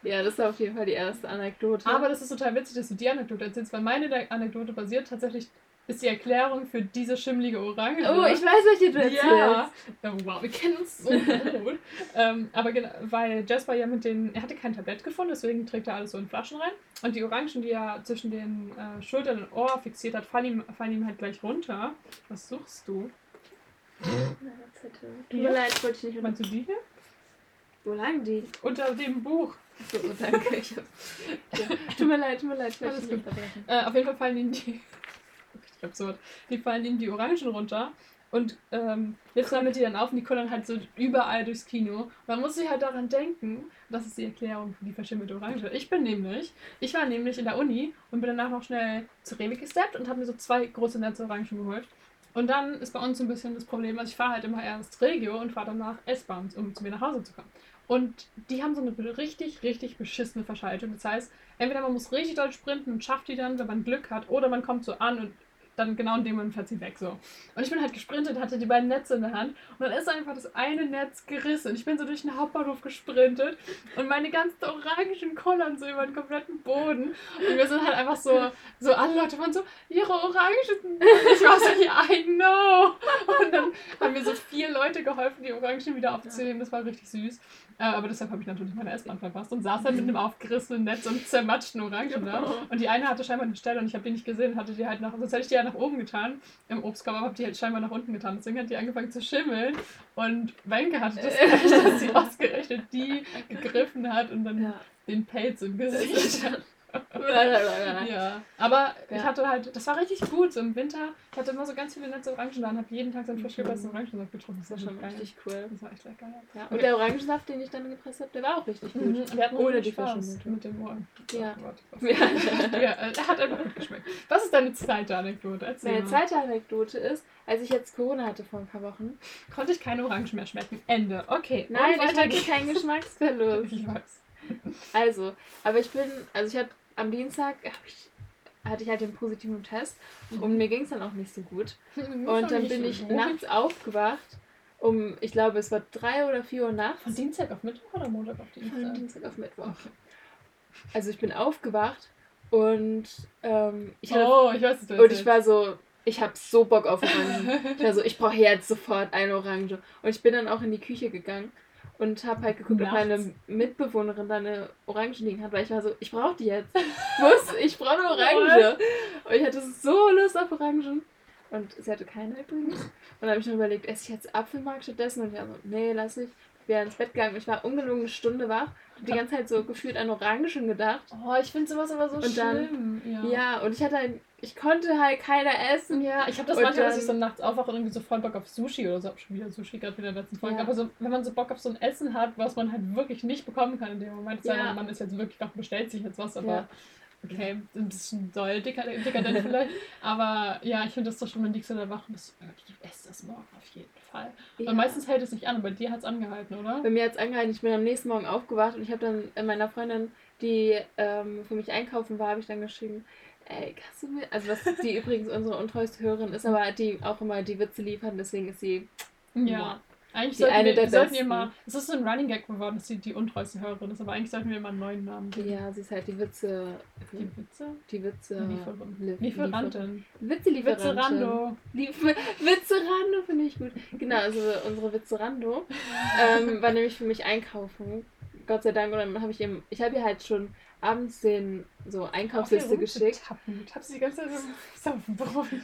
Ja, das war auf jeden Fall die erste Anekdote. Aber das ist total witzig, dass du die Anekdote erzählst, weil meine Anekdote basiert tatsächlich, ist die Erklärung für diese schimmlige Orange. oh, ich weiß, welche du erzählst. Ja, Oh, wow, wir kennen uns so gut. ähm, aber genau, weil Jasper ja mit den, er hatte kein Tablett gefunden, deswegen trägt er alles so in Flaschen rein. Und die Orangen, die er zwischen den äh, Schultern und Ohr fixiert hat, fallen ihm, fallen ihm halt gleich runter. Was suchst du? Tut mir leid, wollte ich nicht Meinst du die hier? Wo lagen die? Unter dem Buch. So, danke. Ich hab, ja. Tut mir leid, tut mir leid, Alles unterbrechen. Äh, auf jeden Fall fallen ihm die. Richtig absurd. Die fallen ihm die Orangen runter. Und ähm, jetzt sammelt die dann auf und die kullern halt so überall durchs Kino. Man muss sich halt daran denken, das ist die Erklärung für die verschimmelte Orange. Ich bin nämlich, ich war nämlich in der Uni und bin danach noch schnell zu Rewe gesteppt und habe mir so zwei große Netze Orangen geholt. Und dann ist bei uns ein bisschen das Problem, also ich fahre halt immer erst Regio und fahre danach S-Bahn, um zu mir nach Hause zu kommen. Und die haben so eine richtig, richtig beschissene Verschaltung. Das heißt, entweder man muss richtig doll sprinten und schafft die dann, wenn man Glück hat, oder man kommt so an und dann genau in dem Moment fährt sie weg so. Und ich bin halt gesprintet, hatte die beiden Netze in der Hand und dann ist einfach das eine Netz gerissen. Ich bin so durch den Hauptbahnhof gesprintet und meine ganzen Orangen kollern so über den kompletten Boden. Und wir sind halt einfach so, so alle Leute waren so, ihre Orangen. Ich war so, ja, I know. Und dann haben mir so vier Leute geholfen, die Orangen wieder aufzunehmen. Das war richtig süß. Äh, aber deshalb habe ich natürlich meine S-Bahn verpasst und saß halt mit einem aufgerissenen Netz und zermatschten Orangen da. Und die eine hatte scheinbar eine Stelle und ich habe die nicht gesehen hatte die halt nach, sonst hätte ich die ja nach oben getan im Obstkorb, aber habe die halt scheinbar nach unten getan. Deswegen hat die angefangen zu schimmeln und Wenke hatte das Pech, dass sie ausgerechnet die gegriffen hat und dann Ja. den Pelz im Gesicht hat. Ja. Aber ich hatte halt, das war richtig gut, so im Winter. Ich hatte immer so ganz viele nette Orangen da und habe jeden Tag so einen frisch Mhm. gepressten Orangensaft getrunken. Das war schon geil. richtig cool. Das war echt lecker. Ja. Und der Orangensaft, den ich dann gepresst habe, der war auch richtig gut. Mhm. Wir hatten Ohne die Verschimmelte. mit dem Ohren. Ja. Äh, er hat einfach gut geschmeckt. Was ist deine zweite Anekdote? Erzähl Meine zweite Anekdote ist, als ich jetzt Corona hatte vor ein paar Wochen. Konnte ich keine Orangen mehr schmecken. Ende. Okay. Nein, ich hatte keinen Geschmacksverlust. Ich weiß. Also, aber ich bin, also ich hatte am Dienstag ich, hatte ich halt den positiven Test und mir ging es dann auch nicht so gut. Und dann bin ich nachts aufgewacht, um, ich glaube, es war drei oder vier Uhr nachts. Von Dienstag auf Mittwoch oder Montag auf Von Dienstag? Dienstag auf Mittwoch. Also ich bin aufgewacht und ähm, ich hatte Oh, ich weiß, was du Und ich war so, ich habe so Bock auf Orangen. Ich war so, ich brauche jetzt sofort eine Orange. Und ich bin dann auch in die Küche gegangen und habe halt geguckt, ob meine Nachts? Mitbewohnerin da eine Orange liegen hat, weil ich war so, ich brauche die jetzt. Ich muss, ich brauche eine Orange. Und ich hatte so Lust auf Orangen. Und sie hatte keine übrigens. Und dann habe ich mir überlegt, esse ich jetzt Apfelmark stattdessen? Und ich war so, nee, lass ich. Ich wäre ins Bett gegangen. Ich war ungelogen eine Stunde wach. Die ganze Zeit so gefühlt an Orangen gedacht. Oh, ich finde sowas aber so Und dann- schlimm. ja. Ja, und ich hatte halt, ich konnte halt keiner essen. Ja, ich habe das Und manchmal, dass ich so nachts aufwache und irgendwie so voll Bock auf Sushi oder so. Hab schon wieder Sushi gerade wieder in der letzten Folge. Ja. Aber so, wenn man so Bock auf so ein Essen hat, was man halt wirklich nicht bekommen kann in dem Moment, Ja. man ist jetzt wirklich noch bestellt sich jetzt was, aber. Okay, ein bisschen doll dekadent, dekadent vielleicht. Aber ja, ich finde das doch schon, dann liegst du da wach und bist ich esse das morgen auf jeden Fall. Ja. Und meistens hält es nicht an, bei dir hat es angehalten, oder? Bei mir hat es angehalten, ich bin am nächsten Morgen aufgewacht und ich habe dann äh, meiner Freundin, die ähm, für mich einkaufen war, habe ich dann geschrieben, ey, kannst du mir, also was die übrigens unsere untreueste Hörerin ist, aber die auch immer die Witze liefern, deswegen ist sie, Ja. Eigentlich sollten, eine wir, der wir sollten besten. mal, es ist so ein Running Gag geworden, dass sie die untreueste Hörerin ist, aber eigentlich sollten wir mal einen neuen Namen geben. ja, sie ist halt die Witze, Die Witze? die Witze, Lieferin. Li- Lieferantin. Witzelieferantin. Witzerando. Lief Witzerando finde ich gut. Genau, also unsere Witzerando ähm, war nämlich für mich einkaufen. Gott sei Dank. Und dann habe ich ihm, ich habe ihr halt schon abends den so Einkaufsliste geschickt. Ich habe sie die ganze Zeit so saufen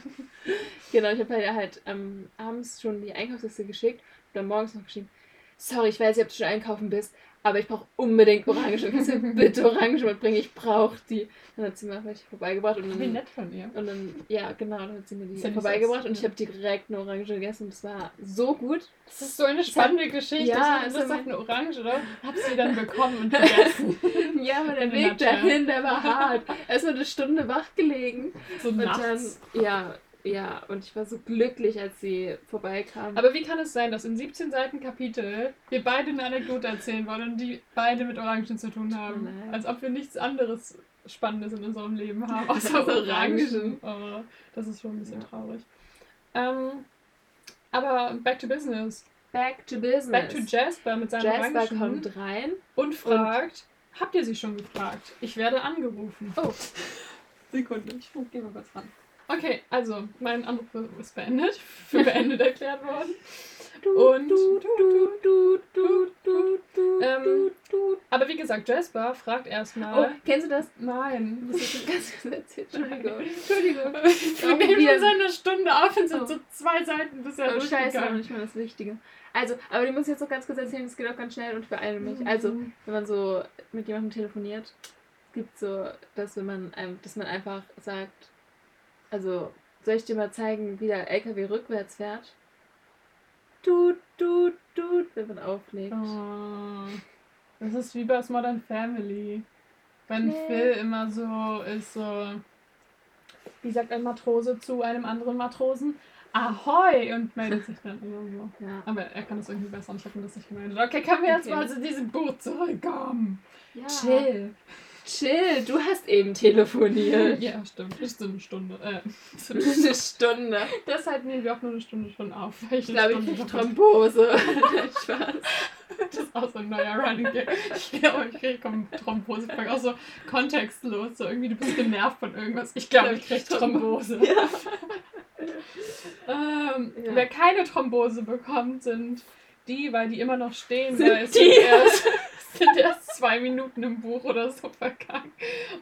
Genau, ich habe halt, halt ähm, abends schon die Einkaufsliste geschickt dann morgens noch geschrieben, sorry, ich weiß nicht, ob du schon einkaufen bist, aber ich brauche unbedingt Orange. Kannst du bitte Orange mitbringen? Ich brauche die. Dann hat sie mir welche vorbeigebracht und Wie dann, nett von ihr. und dann, ja genau, dann hat sie mir die ja vorbeigebracht so- und ich habe direkt eine Orange gegessen und es war so gut. Das ist so eine spannende Geschichte. Ja, ich es habe ist eine Orange, oder? Hab sie dann bekommen und gegessen. Ja, aber der Weg dahin, der war hart. Erstmal eine Stunde wach gelegen So und nachts. dann, ja, ja, und ich war so glücklich, als sie vorbeikam. Aber wie kann es sein, dass in 17 Seiten Kapitel wir beide eine Anekdote erzählen wollen und die beide mit Orangen zu tun haben? Nein. Als ob wir nichts anderes Spannendes in unserem Leben haben, Außer Orangen. Oh, das ist schon ein bisschen Ja. traurig. Ähm, aber back to business. Back to business. Back to Jasper mit seinen Jasper Orangen kommt rein. und fragt, habt ihr sie schon gefragt? Ich werde angerufen. Oh, Sekunde, ich geh mal kurz ran. Okay, also, mein Anruf ist beendet, für beendet erklärt worden. Und- du, du, du, du, du, du, Ähm, du, du. Aber wie gesagt, Jasper fragt Oh, erstmal. kennst du das? Nein. Das ist ganz kurz erzählt. Entschuldigung. Entschuldigung. Wir Auch nehmen schon seit einer Stunde auf und sind Oh. so zwei Seiten bisher Oh, scheiße, durchgegangen. nicht mal das Wichtige. Also, aber die muss ich jetzt noch ganz kurz erzählen, das geht auch ganz schnell und für alle mich. Mhm. Also, wenn man so mit jemandem telefoniert, es gibt so, dass wenn man dass man einfach sagt, also, soll ich dir mal zeigen, wie der LKW rückwärts fährt? Tut, tut, tut, wenn man auflegt. Oh. Das ist wie bei Modern Family. Wenn Nee. Phil immer so ist, so. Wie sagt ein Matrose zu einem anderen Matrosen? Ahoi! Und meldet sich dann immer so. Ja. Aber er kann das irgendwie besser und ich habe mir das nicht gemeldet. Okay, können wir jetzt Okay. mal zu diesem Buch zurückkommen? ja. Chill. Chill, du hast eben telefoniert. Ja, stimmt. Ist so eine Stunde. Äh, eine Stunde. Deshalb nehmen wir auch nur eine Stunde schon auf. Ich glaube, ich eine krieg Stunde davon- Thrombose. Spaß. Das ist auch so ein neuer Running Gag. Ich glaube, ich kriege Thrombose. Ich auch so kontextlos. So irgendwie, du bist genervt von irgendwas. Ich glaube, ich kriege Thrombose. Ja. Ähm, Ja. Wer keine Thrombose bekommt, sind die, weil die immer noch stehen. Sind die? Sind erst, sind erst zwei Minuten im Buch oder so vergangen.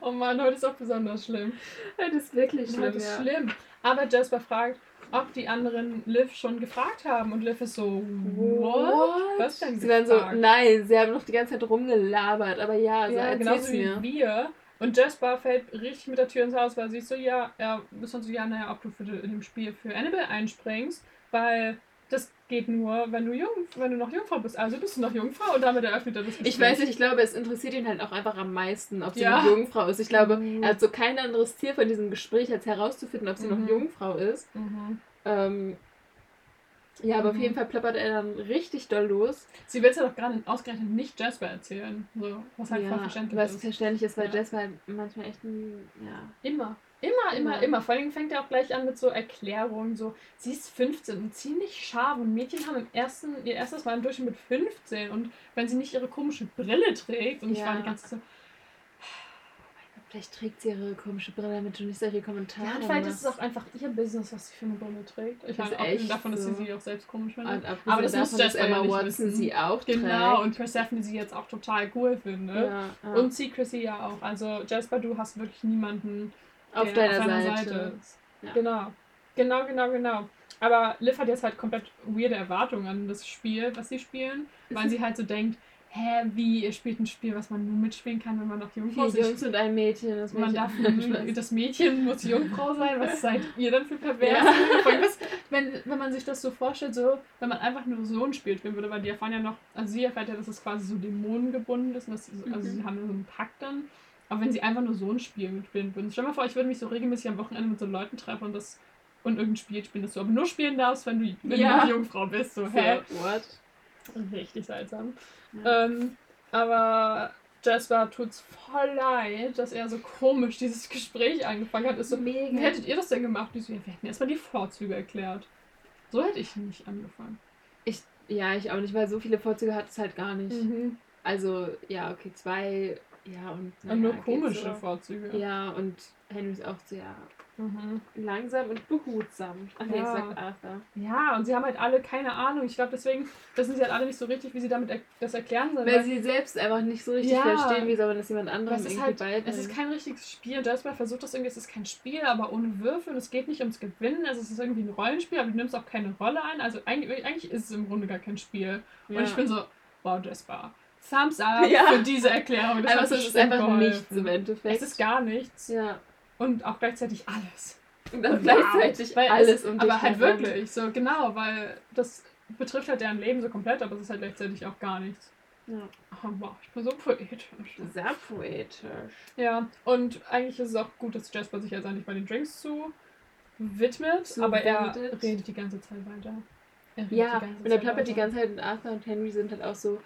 Oh Mann, heute ist auch besonders schlimm. Das ist wirklich schlimm, Heute ist ja. schlimm. Aber Jasper fragt, ob die anderen Liv schon gefragt haben. Und Liv ist so, what? Was denn Sie waren so, gefragt? nein, sie haben noch die ganze Zeit rumgelabert, aber ja, so ja, genauso wie mir. wir. Und Jasper fällt richtig mit der Tür ins Haus, weil sie ist so, ja, er ist dann so, ja, naja, ob du für in dem Spiel für Annabelle einspringst, weil das geht nur, wenn du jung, wenn du noch Jungfrau bist. Also bist du noch Jungfrau und damit eröffnet er das Ich weiß nicht, ich glaube, es interessiert ihn halt auch einfach am meisten, ob sie Ja. noch Jungfrau ist. Ich glaube, Mhm. er hat so kein anderes Ziel von diesem Gespräch, als herauszufinden, ob sie Mhm. noch Jungfrau ist. Mhm. Ähm, ja, aber auf Mhm. jeden Fall plappert er dann richtig doll los. Sie will es ja doch gerade ausgerechnet nicht Jasper erzählen. So, was halt voll ja, verständlich was ist. verständlich ist, weil Ja. Jasper halt manchmal echt ein, ja. Immer. Immer, immer, Immer. immer. Vor allem fängt er auch gleich an mit so Erklärungen. So, sie ist 15 und ziemlich scharf. Und Mädchen haben im ersten, ihr erstes Mal im Durchschnitt mit 15. Und wenn sie nicht ihre komische Brille trägt. Und ich Ja. war die ganze Zeit so, Vielleicht trägt sie ihre komische Brille, damit du nicht solche Kommentare ja, und vielleicht ist machst. es auch einfach ihr Business, was sie für eine Brille trägt. Ich meine, ist abgesehen davon, dass sie so. sie auch selbst komisch findet. Aber das muss ja Emma Watson wissen. sie auch Genau, trägt. und Persephone sie jetzt auch total cool findet. ja, ja. Und Secrecy ja auch. Also Jasper, du hast wirklich niemanden, auf der deiner Seite. ist. Ja. Genau. Genau, genau, genau. Aber Liv hat jetzt halt komplett weirde Erwartungen an das Spiel, was sie spielen, weil sie halt so denkt, hä, wie, ihr spielt ein Spiel, was man nur mitspielen kann, wenn man noch Jungfrau ist. Jungs und ein Mädchen. Das Man Mädchen. darf, das Mädchen muss Jungfrau sein, was seid ihr dann für pervers? Ja. Wenn, wenn man sich das so vorstellt, so, wenn man einfach nur so ein Spiel spielen würde, weil die erfahren ja noch, also sie erfährt ja, dass es quasi so dämonengebunden ist, und das, ist- also Mhm. sie haben so einen Pakt dann. Aber wenn sie einfach nur so ein Spiel mitspielen würden, stell dir mal vor, ich würde mich so regelmäßig am Wochenende mit so Leuten treffen und das und irgendein Spiel spielen, das du aber nur spielen darfst, wenn du, wenn Ja. du Jungfrau bist. So, hä? So, what? Richtig seltsam. Ja. Ähm, aber Jasper tut's voll leid, dass er so komisch dieses Gespräch angefangen hat. Ist so, wie Mega. hättet ihr das denn gemacht? Die so, ja, wir hätten erstmal die Vorzüge erklärt. So hätte ich nicht angefangen. Ich, ja, ich auch nicht, weil so viele Vorzüge hat es halt gar nicht. Mhm. Also, ja, okay, zwei, ja, und. Und nur komische so. Vorzüge. Ja, und Henry ist auch sehr Mhm. langsam und behutsam. Ach nee, Ja. sagt Arthur. ja, und sie haben halt alle keine Ahnung. Ich glaube, deswegen wissen sie halt alle nicht so richtig, wie sie damit er das erklären sollen. Weil sie selbst einfach nicht so richtig Ja. verstehen, wie soll man das jemand anderem es ist irgendwie halt, beibringen. es ist kein richtiges Spiel. Jasper versucht das irgendwie, es ist kein Spiel, aber ohne Würfel und es geht nicht ums Gewinnen. Also es ist irgendwie ein Rollenspiel, aber du nimmst auch keine Rolle ein. Also eigentlich, eigentlich ist es im Grunde gar kein Spiel. ja. Und ich bin so, wow, Jasper. Thumbs up Ja. für diese Erklärung. Das es ist einfach geholfen. nichts im Endeffekt. Es ist gar nichts. ja. Und auch gleichzeitig alles. Und dann Wow. gleichzeitig Weil alles es, um Aber halt herum. wirklich, so genau, weil das betrifft halt deren Leben so komplett, aber es ist halt gleichzeitig auch gar nichts. Ja. Oh, wow, ich bin so poetisch. Sehr poetisch. Ja, und eigentlich ist es auch gut, dass Jasper sich jetzt endlich bei den Drinks zu widmet, So aber er wendet. redet die ganze Zeit weiter. Er redet Ja, die ganze und er plappert die ganze Zeit und Arthur und Henry sind halt auch so.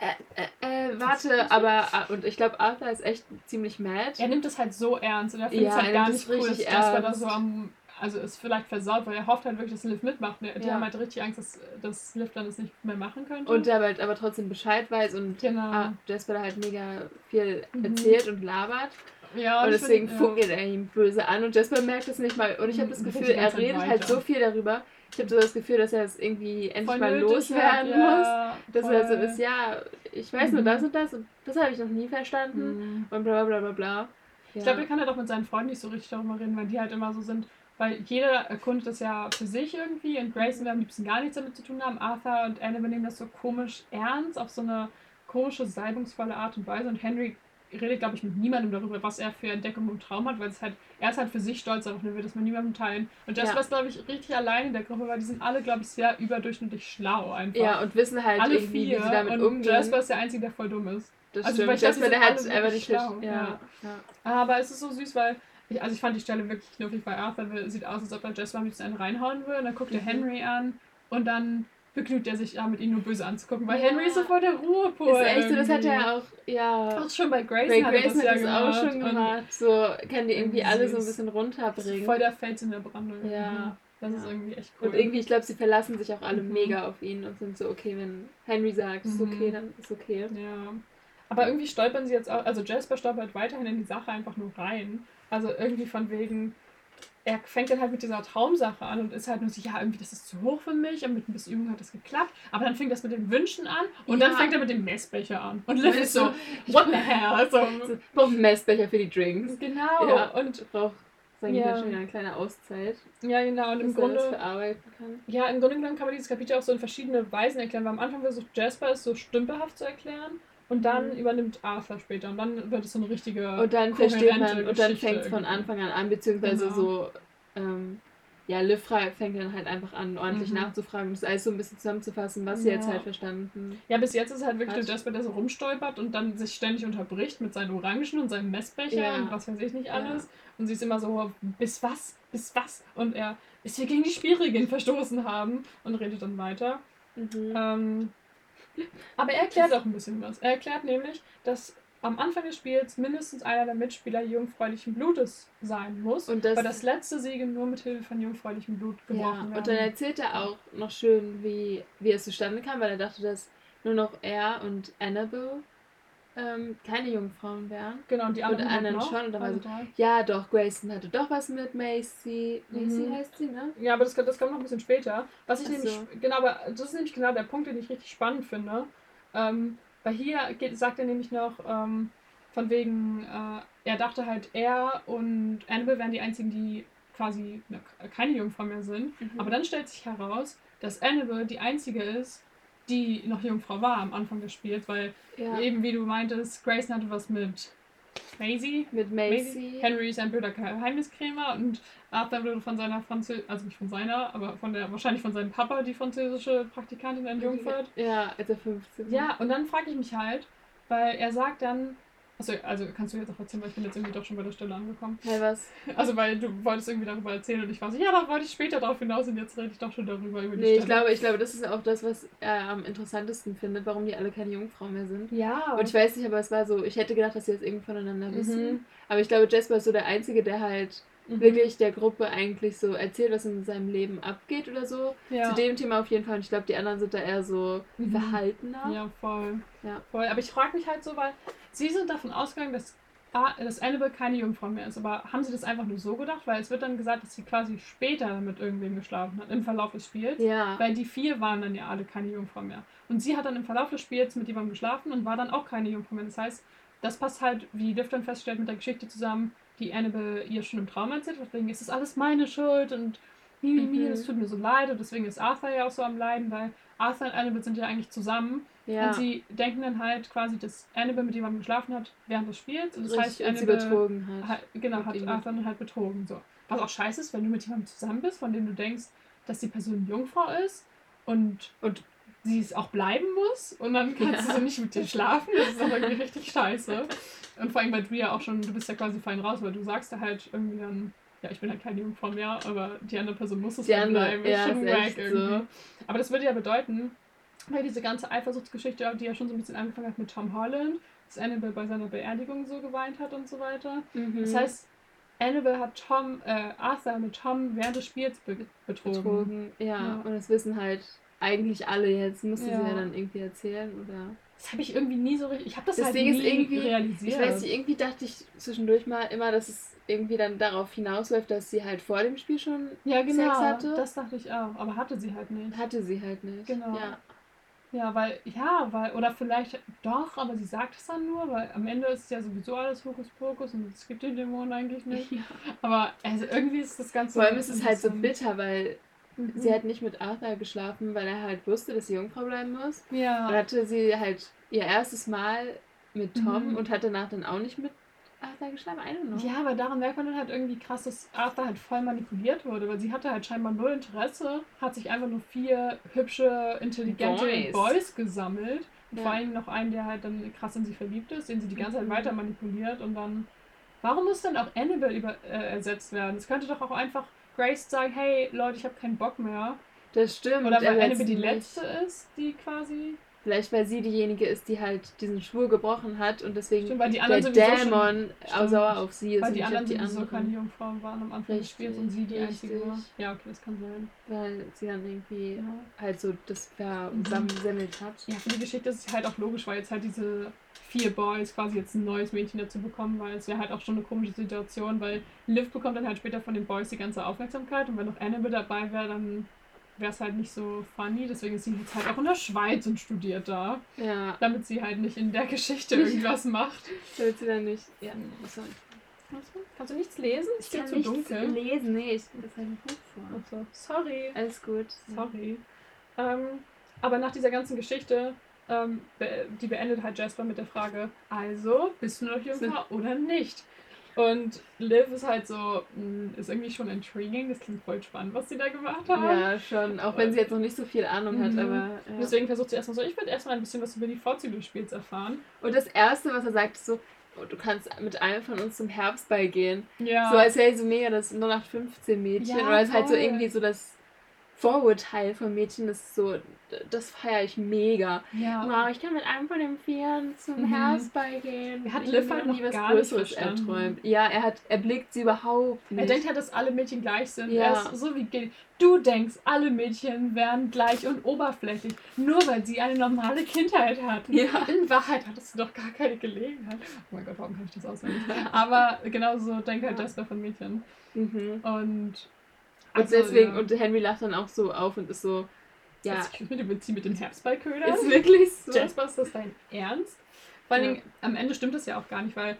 Äh, äh, äh, warte, aber. äh, Und ich glaube, Arthur ist echt ziemlich mad. Er nimmt es halt so ernst und er findet Ja, es halt gar nicht cool, dass richtig Jasper da ernst. so am. Also ist vielleicht versaut, weil er hofft halt wirklich, dass Liv mitmacht. Die Ja. haben halt richtig Angst, dass, dass Liv dann das nicht mehr machen könnte. Und der halt aber trotzdem Bescheid weiß und genau. ah, Jasper da halt mega viel Mhm. erzählt und labert. ja, und deswegen find, ja. funkelt er ihm böse an und Jasper merkt es nicht mal. Und ich habe das Mhm, Gefühl, die ganze er redet halt so viel darüber. Ich habe so das Gefühl, dass er es irgendwie endlich Voll mal loswerden hat, muss. ja, Dass er so voll. ist, ja, ich weiß nur Mhm. das und das und das habe ich noch nie verstanden. Mhm. Und bla bla bla bla. Ich glaube, er kann halt auch mit seinen Freunden nicht so richtig darüber reden, weil die halt immer so sind. Weil jeder erkundet das ja für sich irgendwie und Grayson will am liebsten gar nichts damit zu tun haben. Arthur und Anne übernehmen das so komisch ernst, auf so eine komische, salbungsvolle Art und Weise. Und Henry redet, glaube ich, mit niemandem darüber, was er für Entdeckungen im Traum hat, weil es halt, er ist halt für sich stolz darauf, und er will das mit niemandem teilen. Und Jasper Ja. ist, glaube ich, richtig allein in der Gruppe, weil die sind alle, glaube ich, sehr überdurchlich schlau einfach. Ja, und wissen halt alle irgendwie, vier. wie sie damit und umgehen. Jasper ist der Einzige, der voll dumm ist. das also, stimmt. Jasper, der hat einfach nicht schlau, Ja, ja. Aber es ist so süß, weil ich, also ich fand die Stelle wirklich knuffig, weil Arthur sieht aus, als ob er Jasper am liebsten einen reinhauen will. Und dann guckt er Mhm. Henry an und dann begnügt er sich damit, ihn nur böse anzugucken, weil Ja. Henry ist so voll der Ruhepol. Ist echt so, das hat er auch, ja. Auch schon bei Grayson, Bei hat er Grayson das ja hat das gemacht. auch schon gemacht. So kann die irgendwie alle so ein bisschen runterbringen. Voll der Fels in der Brandung. Ja. Das ist Ja. irgendwie echt cool. Und irgendwie, ich glaube, sie verlassen sich auch alle Mhm. mega auf ihn und sind so, okay, wenn Henry sagt, ist Mhm. okay, dann ist okay. Ja. Aber irgendwie stolpern sie jetzt auch, also Jasper stolpert weiterhin in die Sache einfach nur rein. Also irgendwie von wegen, er fängt dann halt mit dieser Traumsache an und ist halt nur so, ja, irgendwie, das ist zu hoch für mich und mit ein bisschen Übung hat das geklappt. Aber dann fängt das mit den Wünschen an und dann Ja. fängt er mit dem Messbecher an. Und Liv ist so, what the hell? Also, So, einen Messbecher für die Drinks. genau. Ja. Und sage ich Ja. schon wieder, eine kleine Auszeit, ja, genau. Und im Grunde, verarbeiten kann. ja, im Grunde genommen kann man dieses Kapitel auch so in verschiedene Weisen erklären, weil am Anfang versucht Jasper es so stümperhaft zu erklären. Und dann Mhm. übernimmt Arthur später. Und dann wird es so eine richtige. Und dann versteht man, kohärente und dann Geschichte fängt es von. Anfang an an, beziehungsweise Genau. so, ähm, ja, Liv fra- fängt dann halt einfach an, ordentlich Mhm. nachzufragen und das alles so ein bisschen zusammenzufassen, was sie jetzt Ja. halt verstanden. Ja, bis jetzt ist halt wirklich Hat. der Jasper, der so rumstolpert und dann sich ständig unterbricht mit seinen Orangen und seinem Messbecher Ja. und was weiß ich nicht Ja. alles. Und sie ist immer so, bis was? Bis was? Und er, bis wir gegen die Spielregeln verstoßen haben und redet dann weiter. Mhm. Ähm, aber er erklärt auch ein bisschen was. Er erklärt nämlich, dass am Anfang des Spiels mindestens einer der Mitspieler jungfräulichen Blutes sein muss, Und das, weil das letzte Siege nur mit Hilfe von jungfräulichem Blut gebrochen ja, werden. und dann erzählt er auch noch schön, wie, wie es zustande kam, weil er dachte, dass nur noch er und Annabelle ähm, keine Jungfrauen wären. genau, und die anderen, und anderen noch, schon, und dann war also so-. Ja, doch, Grayson hatte doch was mit Macy. Macy Mhm. heißt sie, ne? Ja, aber das, das kommt noch ein bisschen später. Was ich Ach nämlich, so. genau, aber das ist nämlich genau der Punkt, den ich richtig spannend finde. Ähm, weil hier geht, sagt er nämlich noch, ähm, von wegen, äh, er dachte halt, er und Annabelle wären die einzigen, die quasi na, keine Jungfrau mehr sind. Mhm. Aber dann stellt sich heraus, dass Annabelle die einzige ist, die noch Jungfrau war am Anfang des Spiels, weil ja. eben wie du meintest, Grayson hatte was mit Maisie. mit Maisie. Henry ist ein blöder Geheimniskrämer und Arthur wurde von seiner Französische, also nicht von seiner, aber von der, wahrscheinlich von seinem Papa, die französische Praktikantin entjungfert. Ja, als er 15 Ja, und dann frage ich mich halt, weil er sagt dann, achso, also kannst du jetzt auch erzählen, weil ich bin jetzt irgendwie doch schon bei der Stelle angekommen. Hey, was? Also weil du wolltest irgendwie darüber erzählen und ich war so, ja, da wollte ich später drauf hinaus und jetzt rede ich doch schon darüber über die Nee, ich Stelle. glaube, ich glaube, das ist auch das, was er am interessantesten findet, warum die alle keine Jungfrau mehr sind. ja, Und ich weiß nicht, aber es war so, ich hätte gedacht, dass sie jetzt irgendwie voneinander wissen. Mhm. Aber ich glaube, Jasper ist so der Einzige, der halt Mhm. wirklich der Gruppe eigentlich so erzählt, was in seinem Leben abgeht oder so. ja. Zu dem Thema auf jeden Fall. Und ich glaube, die anderen sind da eher so Mhm. verhaltener. Ja, voll. Ja. voll. Aber ich frage mich halt so, weil sie sind davon ausgegangen, dass, A- dass Annabelle keine Jungfrau mehr ist. Aber haben sie das einfach nur so gedacht? Weil es wird dann gesagt, dass sie quasi später mit irgendwem geschlafen hat, im Verlauf des Spiels. Ja. Weil die vier waren dann ja alle keine Jungfrau mehr. Und sie hat dann im Verlauf des Spiels mit jemandem geschlafen und war dann auch keine Jungfrau mehr. Das heißt, das passt halt, wie Liv dann feststellt, mit der Geschichte zusammen, die Annabelle ihr schon im Traum erzählt. Deswegen ist das alles meine Schuld und mi, mi, mi, Mhm. das tut mir so leid. Und deswegen ist Arthur ja auch so am Leiden, weil Arthur und Annabelle sind ja eigentlich zusammen. Ja. Und sie denken dann halt quasi, dass Annabelle mit jemandem geschlafen hat während des Spiels. Und das heißt, Richtig, sie Annabelle betrogen hat. hat, genau, hat. Arthur dann halt betrogen. So. Was auch scheiße ist, wenn du mit jemandem zusammen bist, von dem du denkst, dass die Person Jungfrau ist und, und sie es auch bleiben muss und dann kannst Ja. du so nicht mit dir schlafen. Das ist auch irgendwie richtig scheiße. Und vor allem, weil du ja auch schon, du bist ja quasi fein raus, weil du sagst ja halt irgendwie dann, ja, ich bin halt keine Jungfrau mehr, aber die andere Person muss es Die halt andere- bleiben. ja, ist schon wack echt irgendwie. so. Aber das würde ja bedeuten, weil diese ganze Eifersuchtsgeschichte, die ja schon so ein bisschen angefangen hat mit Tom Holland, dass Annabelle bei seiner Beerdigung so geweint hat und so weiter. Mhm. Das heißt, Annabelle hat Tom, äh, Arthur mit Tom während des Spiels be betrogen. betrogen. Ja. Ja. und das wissen halt eigentlich alle jetzt. Musste sie Ja. ja dann irgendwie erzählen oder. Das habe ich irgendwie nie so richtig. Ich habe das, Das halt Ding nie irgendwie- realisiert. Ich weiß nicht, irgendwie dachte ich zwischendurch mal immer, dass es irgendwie dann darauf hinausläuft, dass sie halt vor dem Spiel schon ja, genau. Sex hatte. Das dachte ich auch. Aber hatte sie halt nicht. hatte sie halt nicht. Genau. Ja. Ja, weil, ja, weil, oder vielleicht doch, aber sie sagt es dann nur, weil am Ende ist ja sowieso alles Hokuspokus und es gibt den Dämonen eigentlich nicht. ja. Aber also irgendwie ist das Ganze. Vor allem ist es halt so bitter, weil Mhm. sie hat nicht mit Arthur geschlafen, weil er halt wusste, dass sie Jungfrau bleiben muss. Ja. hatte sie halt ihr erstes Mal mit Tom Mhm. und hat danach dann auch nicht mit Arthur geschlafen. I don't know. Ja, aber daran merkt man dann halt irgendwie krass, dass Arthur halt voll manipuliert wurde, weil sie hatte halt scheinbar null Interesse, hat sich einfach nur vier hübsche, intelligente Boys. Boys, gesammelt. Und Ja. vor allem noch einen, der halt dann krass in sie verliebt ist, den sie die ganze Zeit Mhm. weiter manipuliert und dann. Warum muss dann auch Annabelle über, äh, ersetzt werden? Es könnte doch auch einfach Grace sagen, hey Leute, ich habe keinen Bock mehr. Das stimmt. Oder weil Annabelle die letzte ist, die quasi. Vielleicht weil sie diejenige ist, die halt diesen Schwur gebrochen hat und deswegen Stimmt, weil die der schon- Dämon Stimmt. sauer auf sie ist Weil die anderen die sowieso anderen. keine Jungfrauen waren am Anfang des Spiels und sie die Richtig, einzige war. richtig. Ja, okay, das kann sein. Weil sie dann irgendwie Ja. halt so das versemmelt hat. Ja, für die Geschichte ist es halt auch logisch, weil jetzt halt diese vier Boys quasi jetzt ein neues Mädchen dazu bekommen, weil es wäre halt auch schon eine komische Situation, weil Liv bekommt dann halt später von den Boys die ganze Aufmerksamkeit und wenn noch Annabelle dabei wäre, dann wäre es halt nicht so funny. Deswegen ist sie jetzt halt auch in der Schweiz und studiert da, Ja, damit sie halt nicht in der Geschichte irgendwas macht. damit sie dann nicht. Ja, sorry. Kannst du nichts lesen? Ich Ist dir kann zu nichts dunkel? lesen. Nee, ich das halt ein Buch vor. So, Sorry. Alles gut. Sorry. Ähm, aber nach dieser ganzen Geschichte, ähm, be die beendet halt Jasper mit der Frage, also, bist du noch Jungfrau oder nicht? Und Liv ist halt so, mh, ist irgendwie schon intriguing, das klingt voll spannend, was sie da gemacht haben. Ja, schon. Auch wenn sie jetzt noch nicht so viel Ahnung hat, Mhm. aber. Ja. Deswegen versucht sie erstmal so, ich würde erstmal ein bisschen was über die Vorzüge des Spiels erfahren. Und das Erste, was er sagt, ist so, oh, du kannst mit einem von uns zum Herbstball gehen. Ja. So als wäre ich so mega das 0815 Mädchen. Ja, oder es ist halt so irgendwie so das Vorurteil von Mädchen, das ist so, das feiere ich mega. ja. Wow, ich kann mit einem von den Vieren zum Mhm. Herbstball gehen. Er hat hab halt nie noch was gar Größeres erträumt. Ja, er hat, er blickt sie überhaupt nicht. Er denkt halt, dass alle Mädchen gleich sind. Ja. Er ist so wie. Du denkst, alle Mädchen wären gleich und oberflächlich, nur weil sie eine normale Kindheit hatten. Ja. In Wahrheit hattest du doch gar keine Gelegenheit. Oh mein Gott, warum kann ich das auswendig? Aber genau so denkt halt Ja. Jasper von Mädchen. Mhm. Und, Und also, deswegen, ja. und Henry lacht dann auch so auf und ist so, ja, Jetzt ich mit dem Beziehen mit den Herbstballködern. ist wirklich so. Jasper, ist das dein Ernst? Vor allen Ja. Am Ende stimmt das ja auch gar nicht, weil